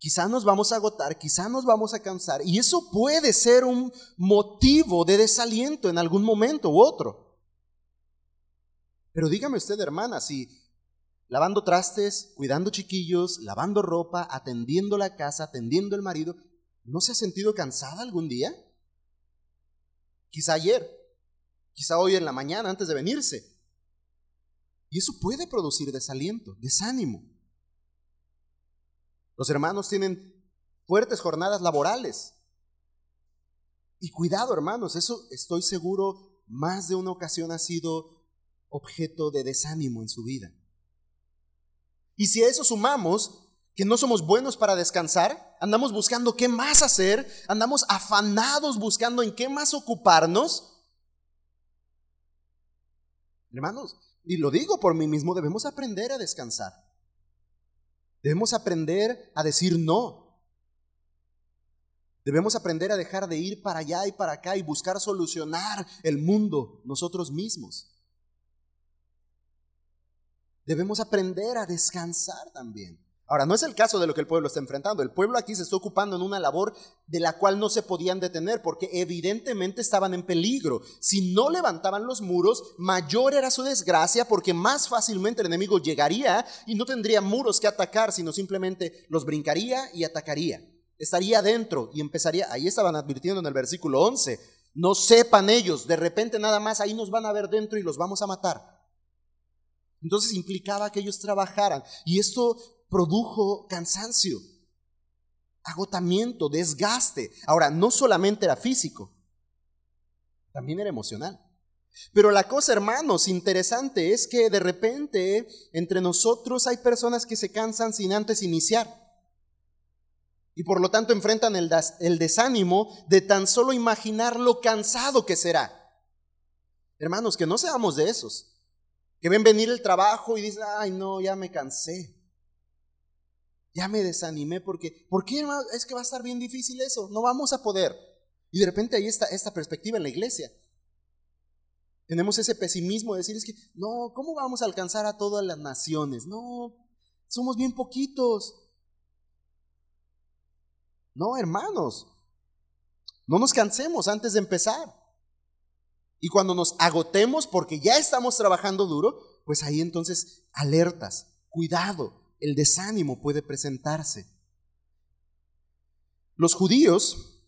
quizá nos vamos a agotar, quizá nos vamos a cansar, y eso puede ser un motivo de desaliento en algún momento u otro. Pero dígame usted, hermana, si lavando trastes, cuidando chiquillos, lavando ropa, atendiendo la casa, atendiendo el marido, ¿no se ha sentido cansada algún día? Quizá ayer, quizá hoy en la mañana antes de venirse. Y eso puede producir desaliento, desánimo. Los hermanos tienen fuertes jornadas laborales. Y cuidado, hermanos, eso estoy seguro más de una ocasión ha sido objeto de desánimo en su vida. Y si a eso sumamos que no somos buenos para descansar, andamos buscando qué más hacer, andamos afanados buscando en qué más ocuparnos. Hermanos, y lo digo por mí mismo, debemos aprender a descansar. Debemos aprender a decir no. Debemos aprender a dejar de ir para allá y para acá y buscar solucionar el mundo nosotros mismos debemos aprender a descansar también. Ahora, no es el caso de lo que el pueblo está enfrentando. El pueblo aquí se está ocupando en una labor de la cual no se podían detener porque evidentemente estaban en peligro. Si no levantaban los muros, mayor era su desgracia porque más fácilmente el enemigo llegaría y no tendría muros que atacar, sino simplemente los brincaría y atacaría. Estaría dentro y empezaría, ahí estaban advirtiendo en el versículo 11, no sepan ellos, de repente nada más ahí nos van a ver dentro y los vamos a matar. Entonces implicaba que ellos trabajaran y esto produjo cansancio, agotamiento, desgaste. Ahora, no solamente era físico, también era emocional. Pero la cosa, hermanos, interesante es que de repente entre nosotros hay personas que se cansan sin antes iniciar. Y por lo tanto enfrentan el, desánimo de tan solo imaginar lo cansado que será. Hermanos, que no seamos de esos que ven venir el trabajo y dicen, ay no, ya me cansé. Ya me desanimé porque, ¿por qué? Es que va a estar bien difícil eso, no vamos a poder. Y de repente ahí está esta perspectiva en la iglesia. Tenemos ese pesimismo de decir, es que, no, ¿cómo vamos a alcanzar a todas las naciones? No, somos bien poquitos. No, hermanos, no nos cansemos antes de empezar. Y cuando nos agotemos porque ya estamos trabajando duro, pues ahí entonces alertas, cuidado, el desánimo puede presentarse. Los judíos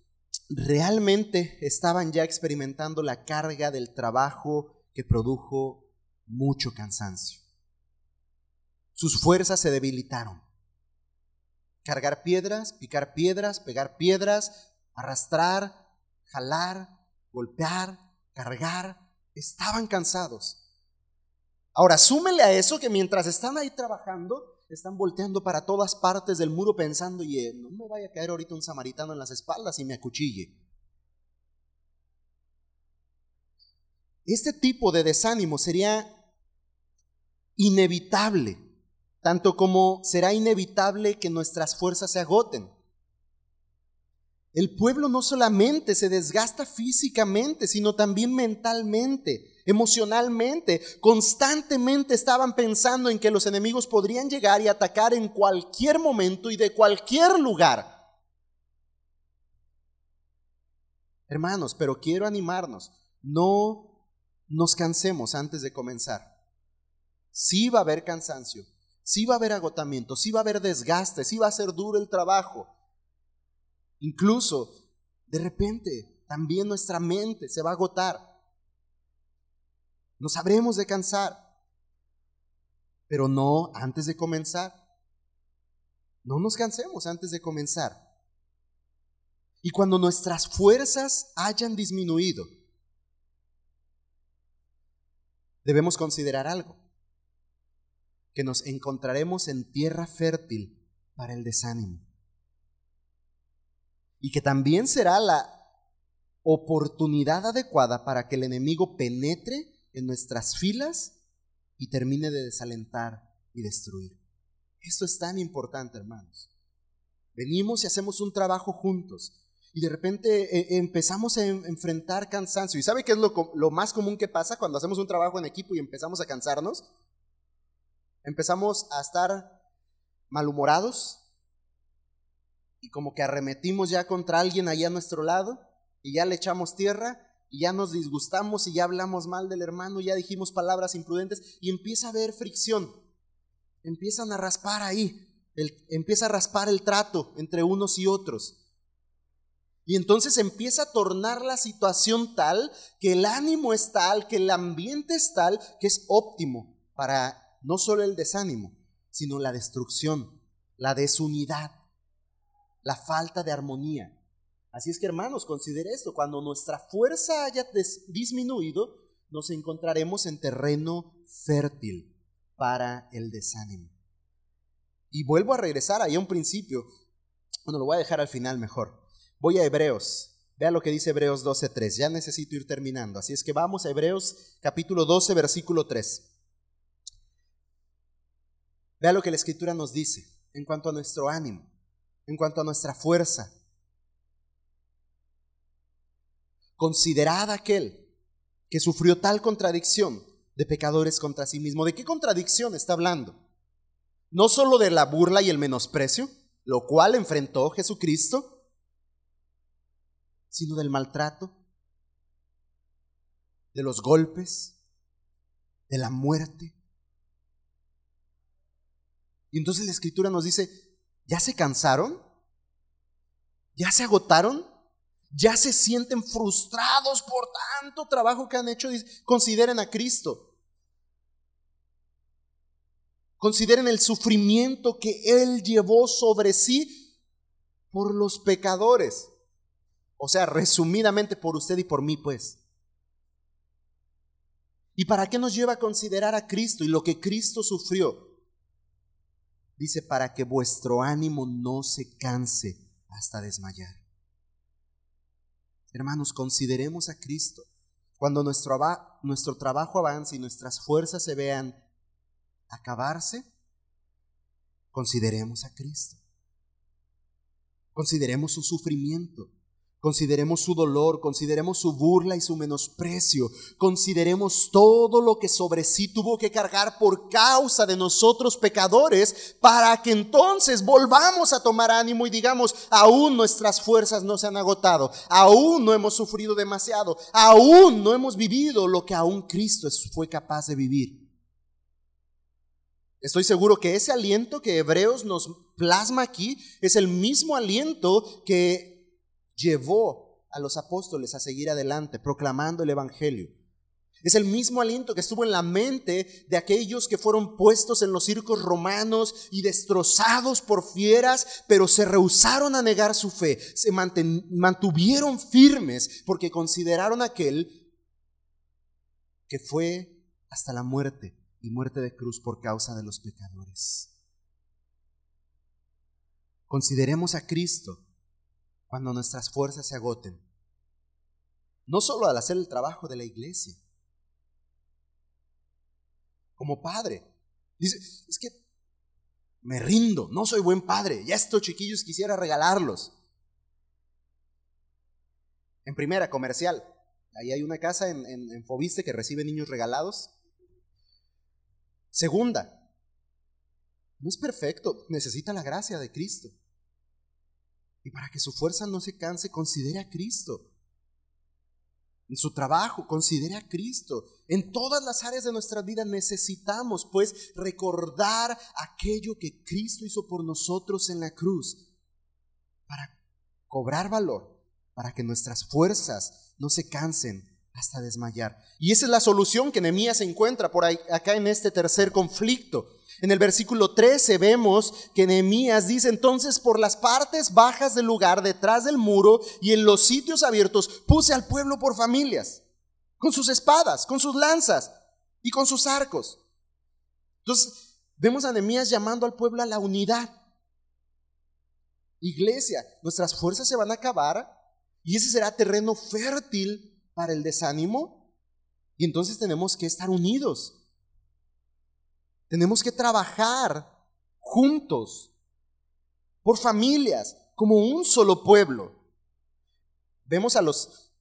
realmente estaban ya experimentando la carga del trabajo que produjo mucho cansancio. Sus fuerzas se debilitaron. Cargar piedras, picar piedras, pegar piedras, arrastrar, jalar, golpear, cargar, estaban cansados. Ahora, súmele a eso que mientras están ahí trabajando, están volteando para todas partes del muro pensando, y no me vaya a caer ahorita un samaritano en las espaldas y me acuchille. Este tipo de desánimo sería inevitable, tanto como será inevitable que nuestras fuerzas se agoten. El pueblo no solamente se desgasta físicamente, sino también mentalmente, emocionalmente. Constantemente estaban pensando en que los enemigos podrían llegar y atacar en cualquier momento y de cualquier lugar. Hermanos, pero quiero animarnos, no nos cansemos antes de comenzar. Sí va a haber cansancio, sí va a haber agotamiento, sí va a haber desgaste, sí va a ser duro el trabajo. Incluso, de repente, también nuestra mente se va a agotar. Nos habremos de cansar, pero no antes de comenzar. No nos cansemos antes de comenzar. Y cuando nuestras fuerzas hayan disminuido, debemos considerar algo. que nos encontraremos en tierra fértil para el desánimo. Y que también será la oportunidad adecuada para que el enemigo penetre en nuestras filas y termine de desalentar y destruir. Esto es tan importante, hermanos. Venimos y hacemos un trabajo juntos y de repente eh, empezamos a enfrentar cansancio. ¿Y sabe qué es lo, lo más común que pasa cuando hacemos un trabajo en equipo y empezamos a cansarnos? Empezamos a estar malhumorados y como que arremetimos ya contra alguien allá a nuestro lado y ya le echamos tierra y ya nos disgustamos y ya hablamos mal del hermano, ya dijimos palabras imprudentes y empieza a haber fricción. Empiezan a raspar ahí, empieza a raspar el trato entre unos y otros. Y entonces empieza a tornar la situación tal que el ánimo es tal, que el ambiente es tal, que es óptimo para no solo el desánimo, sino la destrucción, la desunidad, la falta de armonía. Así es que hermanos, considere esto, cuando nuestra fuerza haya disminuido, nos encontraremos en terreno fértil para el desánimo. Y vuelvo a regresar ahí a un principio, bueno, lo voy a dejar al final mejor. Voy a Hebreos. Vea lo que dice Hebreos 12.3. Ya necesito ir terminando. Así es que vamos a Hebreos capítulo 12, versículo 3. Vea lo que la escritura nos dice en cuanto a nuestro ánimo, en cuanto a nuestra fuerza. Considerad aquel que sufrió tal contradicción de pecadores contra sí mismo. ¿De qué contradicción está hablando? No solo de la burla y el menosprecio, lo cual enfrentó Jesucristo, sino del maltrato, de los golpes, de la muerte. Y entonces la escritura nos dice, ¿ya se cansaron? ¿Ya se agotaron? Ya se sienten frustrados por tanto trabajo que han hecho, consideren a Cristo. Consideren el sufrimiento que Él llevó sobre sí por los pecadores. O sea, resumidamente por usted y por mí, pues. ¿Y para qué nos lleva a considerar a Cristo y lo que Cristo sufrió? Dice, para que vuestro ánimo no se canse hasta desmayar. Hermanos, consideremos a Cristo. Cuando nuestro, nuestro trabajo avance y nuestras fuerzas se vean acabarse, consideremos a Cristo. Consideremos su sufrimiento. Consideremos su dolor, consideremos su burla y su menosprecio, consideremos todo lo que sobre sí tuvo que cargar por causa de nosotros pecadores, para que entonces volvamos a tomar ánimo y digamos, aún nuestras fuerzas no se han agotado, aún no hemos sufrido demasiado, aún no hemos vivido lo que aún Cristo fue capaz de vivir. Estoy seguro que ese aliento que Hebreos nos plasma aquí es el mismo aliento que llevó a los apóstoles a seguir adelante, proclamando el Evangelio. Es el mismo aliento que estuvo en la mente de aquellos que fueron puestos en los circos romanos y destrozados por fieras, pero se rehusaron a negar su fe, se mantuvieron firmes porque consideraron aquel que fue hasta la muerte y muerte de cruz por causa de los pecadores. Consideremos a Cristo cuando nuestras fuerzas se agoten. No solo al hacer el trabajo de la iglesia. Como padre. Dice, es que me rindo, no soy buen padre. Ya estos chiquillos quisiera regalarlos. En primera, comercial. Ahí hay una casa en, en, Fobiste que recibe niños regalados. Segunda, no es perfecto, necesita la gracia de Cristo. Y para que su fuerza no se canse, considere a Cristo. En su trabajo, considere a Cristo. En todas las áreas de nuestra vida necesitamos, pues, recordar aquello que Cristo hizo por nosotros en la cruz para cobrar valor, para que nuestras fuerzas no se cansen hasta desmayar. Y esa es la solución que Nehemías encuentra por ahí, acá en este tercer conflicto. En el versículo 13 vemos que Nehemías dice entonces por las partes bajas del lugar, detrás del muro y en los sitios abiertos, puse al pueblo por familias, con sus espadas, con sus lanzas y con sus arcos. Entonces, Vemos a Nehemías llamando al pueblo a la unidad. Iglesia, nuestras fuerzas se van a acabar y ese será terreno fértil para el desánimo. Y entonces tenemos que estar unidos. Tenemos que trabajar juntos, por familias, como un solo pueblo. Vemos a los,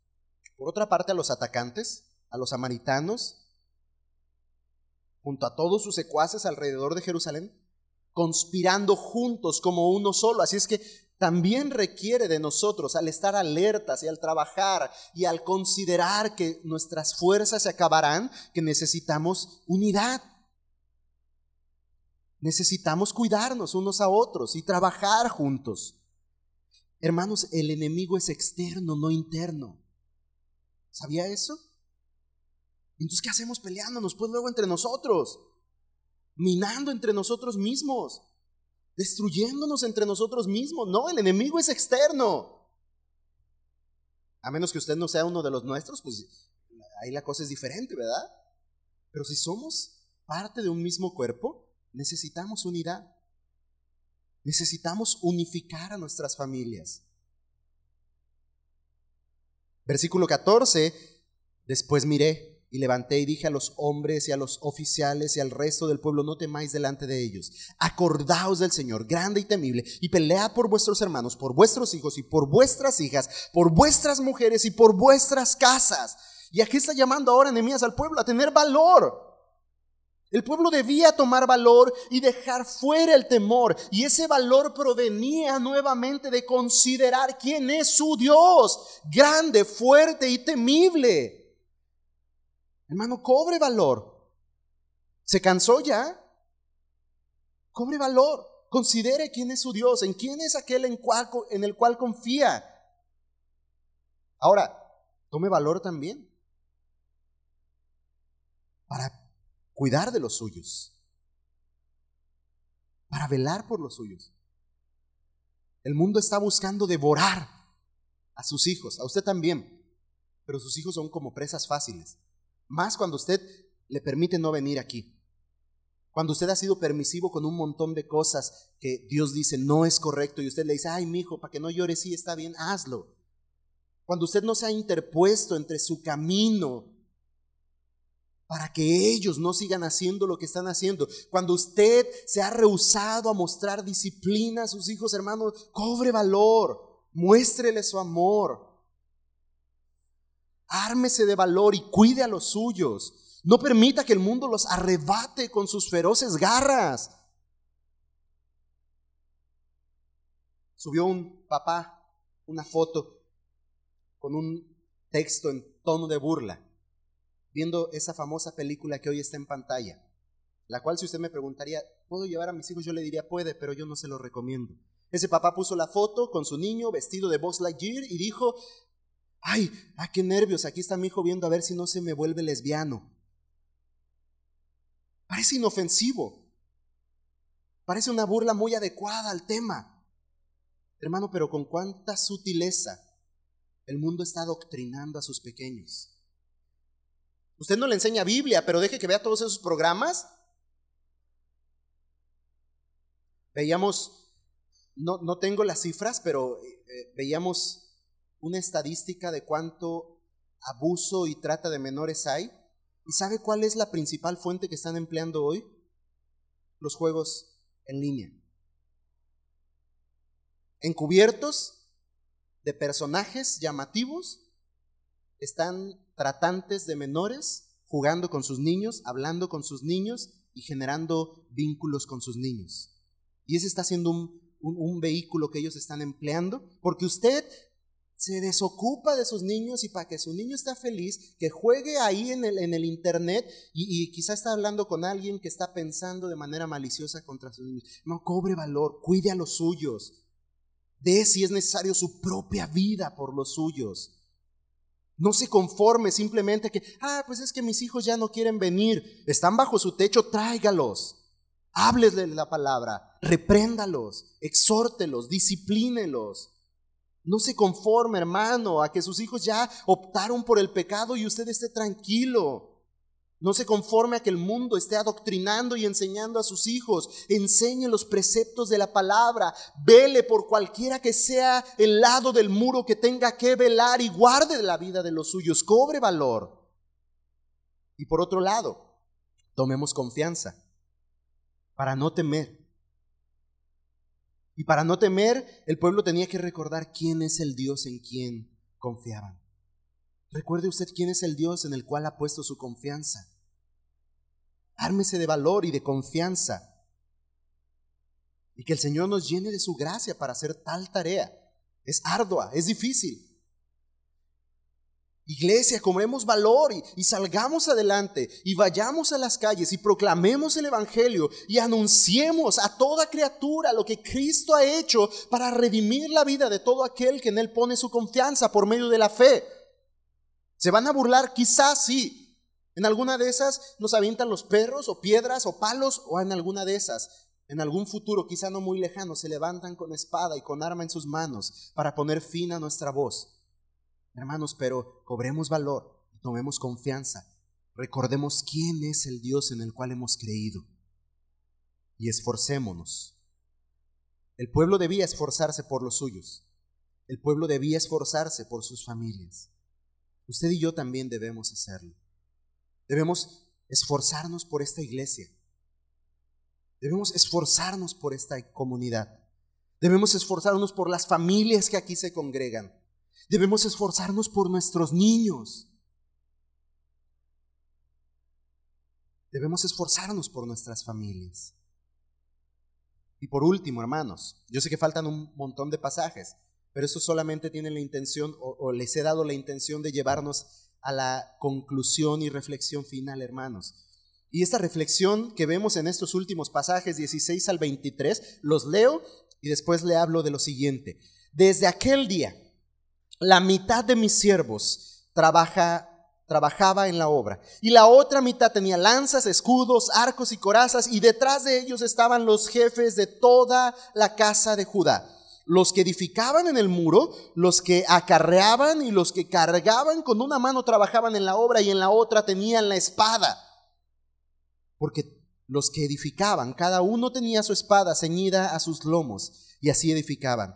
por otra parte, a los atacantes, a los samaritanos, junto a todos sus secuaces alrededor de Jerusalén, conspirando juntos como uno solo. Así es que también requiere de nosotros, al estar alertas y al trabajar y al considerar que nuestras fuerzas se acabarán, que necesitamos unidad. Necesitamos cuidarnos unos a otros y trabajar juntos. Hermanos, el enemigo es externo, no interno. ¿Sabía eso? Entonces, ¿qué hacemos peleándonos? Pues luego entre nosotros, minando entre nosotros mismos, destruyéndonos entre nosotros mismos. No, el enemigo es externo. A menos que usted no sea uno de los nuestros, pues ahí la cosa es diferente, ¿verdad? Pero si somos parte de un mismo cuerpo, necesitamos unidad. Necesitamos unificar a nuestras familias. Versículo 14, después miré y levanté y dije a los hombres y a los oficiales y al resto del pueblo, no temáis delante de ellos. Acordaos del Señor, grande y temible, y pelea por vuestros hermanos, por vuestros hijos y por vuestras hijas, por vuestras mujeres y por vuestras casas. Y aquí está llamando ahora Nehemías al pueblo a tener valor. El pueblo debía tomar valor y dejar fuera el temor. Y ese valor provenía nuevamente de considerar quién es su Dios, grande, fuerte y temible. Hermano, cobre valor. ¿Se cansó ya? Cobre valor. Considere quién es su Dios, en quién es aquel en, en el cual confía. Ahora, tome valor también para cuidar de los suyos, para velar por los suyos. El mundo está buscando devorar a sus hijos, a usted también, pero sus hijos son como presas fáciles. Más cuando usted le permite no venir aquí. Cuando usted ha sido permisivo con un montón de cosas que Dios dice no es correcto y usted le dice, ay, mi hijo, para que no llore, sí está bien, hazlo. Cuando usted no se ha interpuesto entre su camino para que ellos no sigan haciendo lo que están haciendo. Cuando usted se ha rehusado a mostrar disciplina a sus hijos, hermanos, cobre valor, muéstrele su amor. Ármese de valor y cuide a los suyos. No permita que el mundo los arrebate con sus feroces garras. Subió un papá una foto con un texto en tono de burla, viendo esa famosa película que hoy está en pantalla, la cual si usted me preguntaría, ¿puedo llevar a mis hijos? Yo le diría, puede, pero yo no se lo recomiendo. Ese papá puso la foto con su niño vestido de Buzz Lightyear y dijo, Ay, ay, qué nervios, aquí está mi hijo viendo a ver si no se me vuelve lesbiano. Parece inofensivo. Parece una burla muy adecuada al tema. Hermano, pero con cuánta sutileza el mundo está adoctrinando a sus pequeños. Usted no le enseña Biblia, pero deje que vea todos esos programas. Veíamos, no, no tengo las cifras, pero eh, veíamos una estadística de cuánto abuso y trata de menores hay. ¿Y sabe cuál es la principal fuente que están empleando hoy? Los juegos en línea. Encubiertos de personajes llamativos, están tratantes de menores jugando con sus niños, hablando con sus niños y generando vínculos con sus niños. Y ese está siendo un, un vehículo que ellos están empleando, porque usted se desocupa de sus niños y para que su niño esté feliz, que juegue ahí en el, en el internet y, y, quizá está hablando con alguien que está pensando de manera maliciosa contra sus niños. No cobre valor, cuide a los suyos. Dé si es necesario su propia vida por los suyos. No se conforme simplemente que, ah, pues es que mis hijos ya no quieren venir, están bajo su techo, tráigalos. Háblesle la palabra, repréndalos, exhórtelos, disciplínelos. No se conforme, hermano, a que sus hijos ya optaron por el pecado y usted esté tranquilo. No se conforme a que el mundo esté adoctrinando y enseñando a sus hijos. Enseñe los preceptos de la palabra. Vele por cualquiera que sea el lado del muro que tenga que velar y guarde la vida de los suyos. Cobre valor. Y por otro lado, tomemos confianza para no temer. Y para no temer, el pueblo tenía que recordar quién es el Dios en quien confiaban. Recuerde usted quién es el Dios en el cual ha puesto su confianza. Ármese de valor y de confianza. Y que el Señor nos llene de su gracia para hacer tal tarea. Es ardua, es difícil. Iglesia, cobremos valor y, y, salgamos adelante y vayamos a las calles y proclamemos el Evangelio y anunciemos a toda criatura lo que Cristo ha hecho para redimir la vida de todo aquel que en Él pone su confianza por medio de la fe. ¿Se van a burlar? Quizás sí. En alguna de esas nos avientan los perros o piedras o palos o en alguna de esas. En algún futuro, quizá no muy lejano, se levantan con espada y con arma en sus manos para poner fin a nuestra voz. Hermanos, pero cobremos valor, tomemos confianza, recordemos quién es el Dios en el cual hemos creído y esforcémonos. El pueblo debía esforzarse por los suyos. El pueblo debía esforzarse por sus familias. Usted y yo también debemos hacerlo. Debemos esforzarnos por esta iglesia. Debemos esforzarnos por esta comunidad. Debemos esforzarnos por las familias que aquí se congregan. Debemos esforzarnos por nuestros niños. Debemos esforzarnos por nuestras familias. Y por último, hermanos, yo sé que faltan un montón de pasajes, pero eso solamente tiene la intención o, les he dado la intención de llevarnos a la conclusión y reflexión final, hermanos. Y esta reflexión que vemos en estos últimos pasajes 16 al 23, los leo y después le hablo de lo siguiente. Desde aquel día, la mitad de mis siervos trabaja, trabajaba en la obra y la otra mitad tenía lanzas, escudos, arcos y corazas y detrás de ellos estaban los jefes de toda la casa de Judá los que edificaban en el muro, los que acarreaban y los que cargaban con una mano trabajaban en la obra y en la otra tenían la espada. Porque los que edificaban, cada uno tenía su espada ceñida a sus lomos y así edificaban.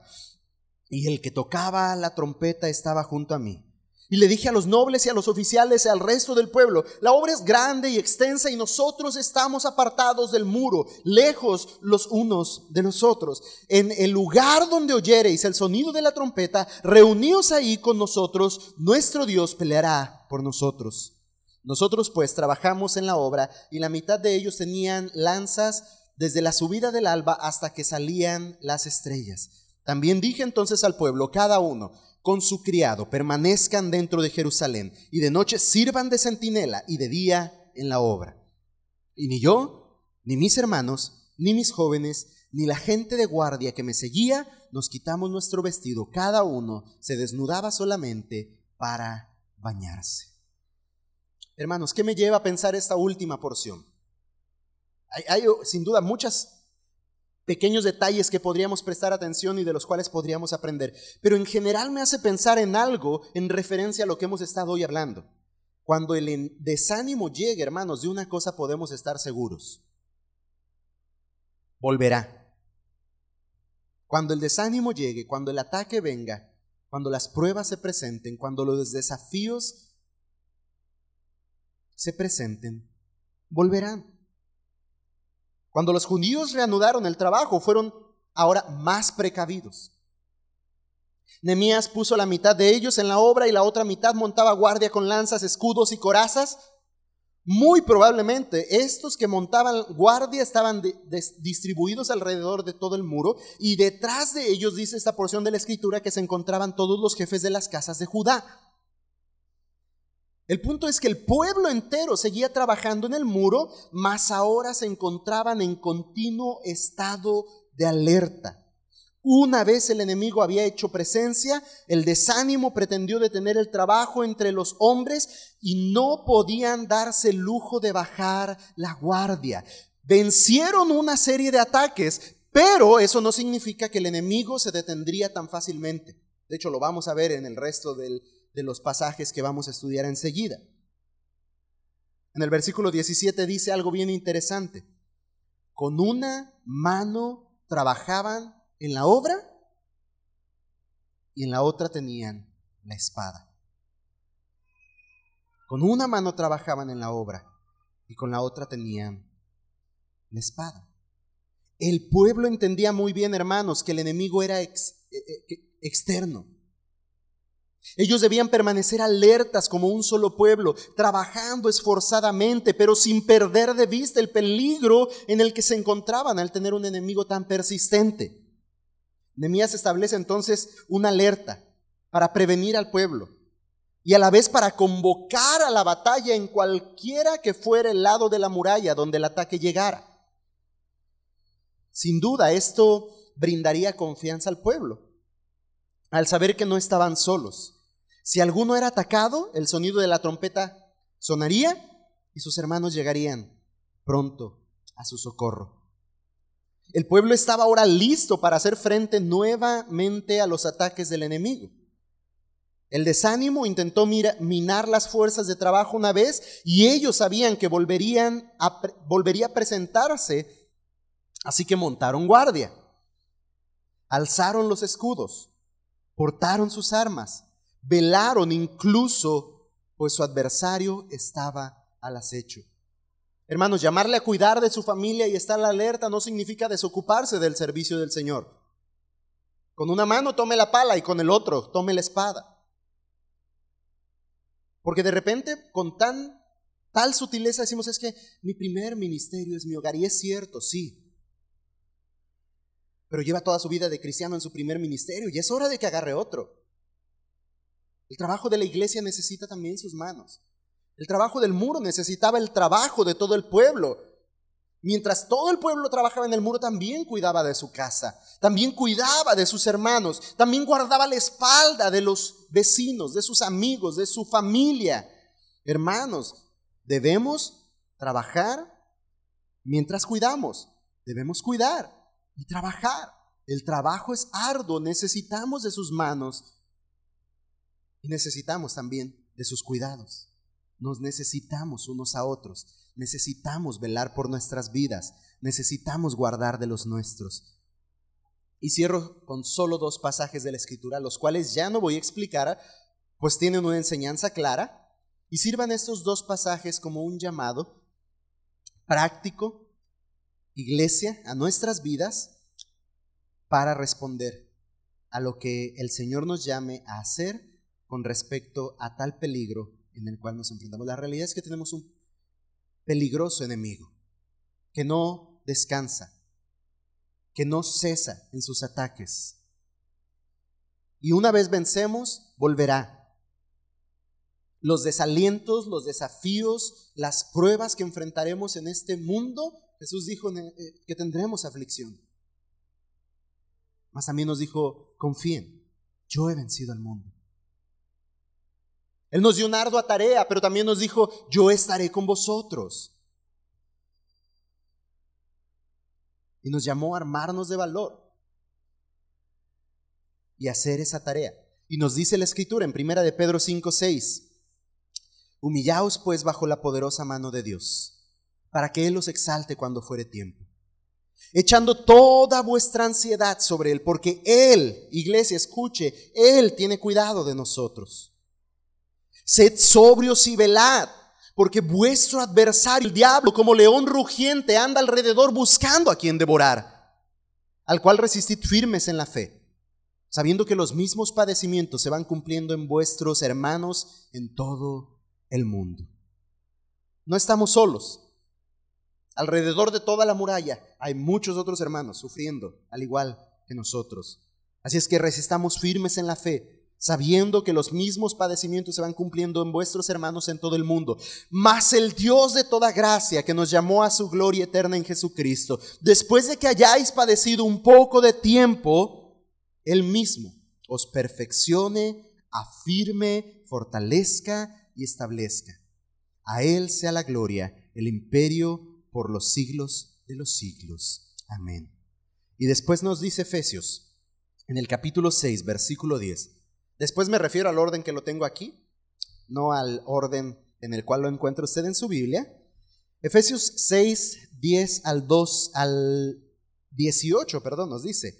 Y el que tocaba la trompeta estaba junto a mí. Y le dije a los nobles y a los oficiales y al resto del pueblo, la obra es grande y extensa y nosotros estamos apartados del muro, lejos los unos de los otros. En el lugar donde oyereis el sonido de la trompeta, reuníos ahí con nosotros, nuestro Dios peleará por nosotros. Nosotros pues trabajamos en la obra y la mitad de ellos tenían lanzas desde la subida del alba hasta que salían las estrellas. También dije entonces al pueblo, cada uno, con su criado, permanezcan dentro de Jerusalén, y de noche sirvan de centinela, y de día en la obra. Y ni yo, ni mis hermanos, ni mis jóvenes, ni la gente de guardia que me seguía, nos quitamos nuestro vestido, cada uno se desnudaba solamente para bañarse. Hermanos, ¿qué me lleva a pensar esta última porción? Hay, hay sin duda muchas pequeños detalles que podríamos prestar atención y de los cuales podríamos aprender. Pero en general me hace pensar en algo en referencia a lo que hemos estado hoy hablando. Cuando el desánimo llegue, hermanos, de una cosa podemos estar seguros. Volverá. Cuando el desánimo llegue, cuando el ataque venga, cuando las pruebas se presenten, cuando los desafíos se presenten, volverán. Cuando los judíos reanudaron el trabajo, fueron ahora más precavidos. Nemías puso la mitad de ellos en la obra y la otra mitad montaba guardia con lanzas, escudos y corazas. Muy probablemente estos que montaban guardia estaban distribuidos alrededor de todo el muro y detrás de ellos dice esta porción de la escritura que se encontraban todos los jefes de las casas de Judá. El punto es que el pueblo entero seguía trabajando en el muro, mas ahora se encontraban en continuo estado de alerta. Una vez el enemigo había hecho presencia, el desánimo pretendió detener el trabajo entre los hombres y no podían darse el lujo de bajar la guardia. Vencieron una serie de ataques, pero eso no significa que el enemigo se detendría tan fácilmente. De hecho, lo vamos a ver en el resto del, de los pasajes que vamos a estudiar enseguida. En el versículo 17 dice algo bien interesante. Con una mano trabajaban en la obra y en la otra tenían la espada. Con una mano trabajaban en la obra y con la otra tenían la espada. El pueblo entendía muy bien, hermanos, que el enemigo era eh, eh, externo. Ellos debían permanecer alertas como un solo pueblo, trabajando esforzadamente, pero sin perder de vista el peligro en el que se encontraban al tener un enemigo tan persistente. Nemías establece entonces una alerta para prevenir al pueblo y a la vez para convocar a la batalla en cualquiera que fuera el lado de la muralla donde el ataque llegara. Sin duda, esto brindaría confianza al pueblo, al saber que no estaban solos. Si alguno era atacado, el sonido de la trompeta sonaría y sus hermanos llegarían pronto a su socorro. El pueblo estaba ahora listo para hacer frente nuevamente a los ataques del enemigo. El desánimo intentó minar las fuerzas de trabajo una vez y ellos sabían que volverían volvería a presentarse Así que montaron guardia, alzaron los escudos, portaron sus armas, velaron incluso, pues su adversario estaba al acecho. Hermanos, llamarle a cuidar de su familia y estar alerta no significa desocuparse del servicio del Señor. Con una mano tome la pala y con el otro tome la espada. Porque de repente con tan tal sutileza decimos es que mi primer ministerio es mi hogar y es cierto, sí pero lleva toda su vida de cristiano en su primer ministerio y es hora de que agarre otro. El trabajo de la iglesia necesita también sus manos. El trabajo del muro necesitaba el trabajo de todo el pueblo. Mientras todo el pueblo trabajaba en el muro, también cuidaba de su casa, también cuidaba de sus hermanos, también guardaba la espalda de los vecinos, de sus amigos, de su familia. Hermanos, debemos trabajar mientras cuidamos, debemos cuidar y trabajar. El trabajo es arduo, necesitamos de sus manos necesitamos también de sus cuidados. Nos necesitamos unos a otros, necesitamos velar por nuestras vidas, necesitamos guardar de los nuestros. Y cierro con solo dos pasajes de la escritura, los cuales ya no voy a explicar, pues tienen una enseñanza clara, y sirvan estos dos pasajes como un llamado práctico iglesia, a nuestras vidas, para responder a lo que el Señor nos llame a hacer con respecto a tal peligro en el cual nos enfrentamos. La realidad es que tenemos un peligroso enemigo que no descansa, que no cesa en sus ataques. Y una vez vencemos, volverá. Los desalientos, los desafíos, las pruebas que enfrentaremos en este mundo Jesús dijo eh, que tendremos aflicción. Mas también nos dijo, confíen, yo he vencido al mundo. Él nos dio una ardua tarea, pero también nos dijo, yo estaré con vosotros. Y nos llamó a armarnos de valor y hacer esa tarea. Y nos dice la escritura en primera de Pedro 5, 6, humillaos pues bajo la poderosa mano de Dios para que Él los exalte cuando fuere tiempo. Echando toda vuestra ansiedad sobre Él, porque Él, iglesia, escuche, Él tiene cuidado de nosotros. Sed sobrios y velad, porque vuestro adversario, el diablo, como león rugiente, anda alrededor buscando a quien devorar, al cual resistid firmes en la fe, sabiendo que los mismos padecimientos se van cumpliendo en vuestros hermanos en todo el mundo. No estamos solos. Alrededor de toda la muralla hay muchos otros hermanos sufriendo, al igual que nosotros. Así es que resistamos firmes en la fe, sabiendo que los mismos padecimientos se van cumpliendo en vuestros hermanos en todo el mundo. Mas el Dios de toda gracia, que nos llamó a su gloria eterna en Jesucristo, después de que hayáis padecido un poco de tiempo, Él mismo os perfeccione, afirme, fortalezca y establezca. A Él sea la gloria, el imperio, por los siglos de los siglos. Amén. Y después nos dice Efesios, en el capítulo 6, versículo 10. Después me refiero al orden que lo tengo aquí, no al orden en el cual lo encuentra usted en su Biblia. Efesios 6, 10 al 2 al 18, perdón, nos dice,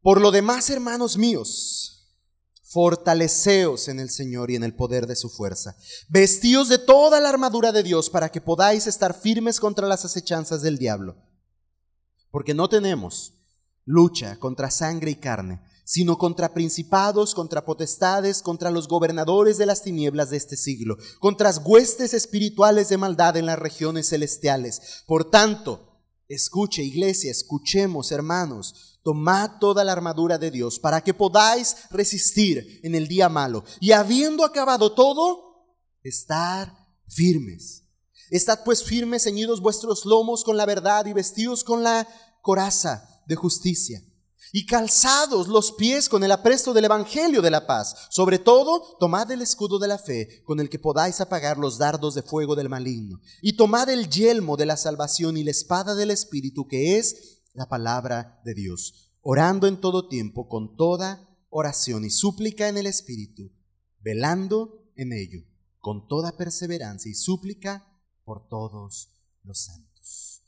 por lo demás, hermanos míos, fortaleceos en el Señor y en el poder de su fuerza. Vestíos de toda la armadura de Dios para que podáis estar firmes contra las acechanzas del diablo. Porque no tenemos lucha contra sangre y carne, sino contra principados, contra potestades, contra los gobernadores de las tinieblas de este siglo, contra huestes espirituales de maldad en las regiones celestiales. Por tanto, escuche iglesia, escuchemos hermanos, Tomad toda la armadura de Dios para que podáis resistir en el día malo. Y habiendo acabado todo, estar firmes. Estad pues firmes, ceñidos vuestros lomos con la verdad y vestidos con la coraza de justicia. Y calzados los pies con el apresto del Evangelio de la paz. Sobre todo, tomad el escudo de la fe, con el que podáis apagar los dardos de fuego del maligno. Y tomad el yelmo de la salvación y la espada del Espíritu, que es la palabra de Dios, orando en todo tiempo con toda oración y súplica en el Espíritu, velando en ello con toda perseverancia y súplica por todos los santos.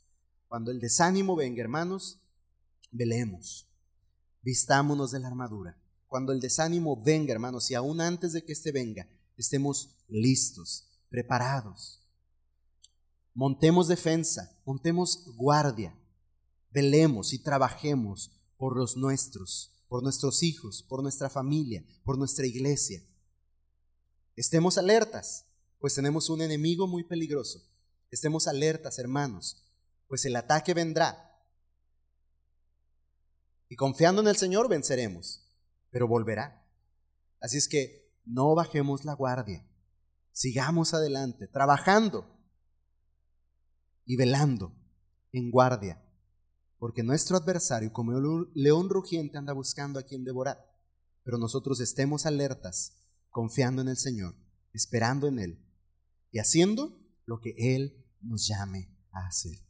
Cuando el desánimo venga, hermanos, velemos, vistámonos de la armadura. Cuando el desánimo venga, hermanos, y aún antes de que éste venga, estemos listos, preparados. Montemos defensa, montemos guardia, velemos y trabajemos por los nuestros, por nuestros hijos, por nuestra familia, por nuestra iglesia. Estemos alertas, pues tenemos un enemigo muy peligroso. Estemos alertas, hermanos, pues el ataque vendrá. Y confiando en el Señor venceremos, pero volverá. Así es que no bajemos la guardia. Sigamos adelante, trabajando y velando en guardia porque nuestro adversario, como un león rugiente, anda buscando a quien devorar. Pero nosotros estemos alertas, confiando en el Señor, esperando en Él y haciendo lo que Él nos llame a hacer.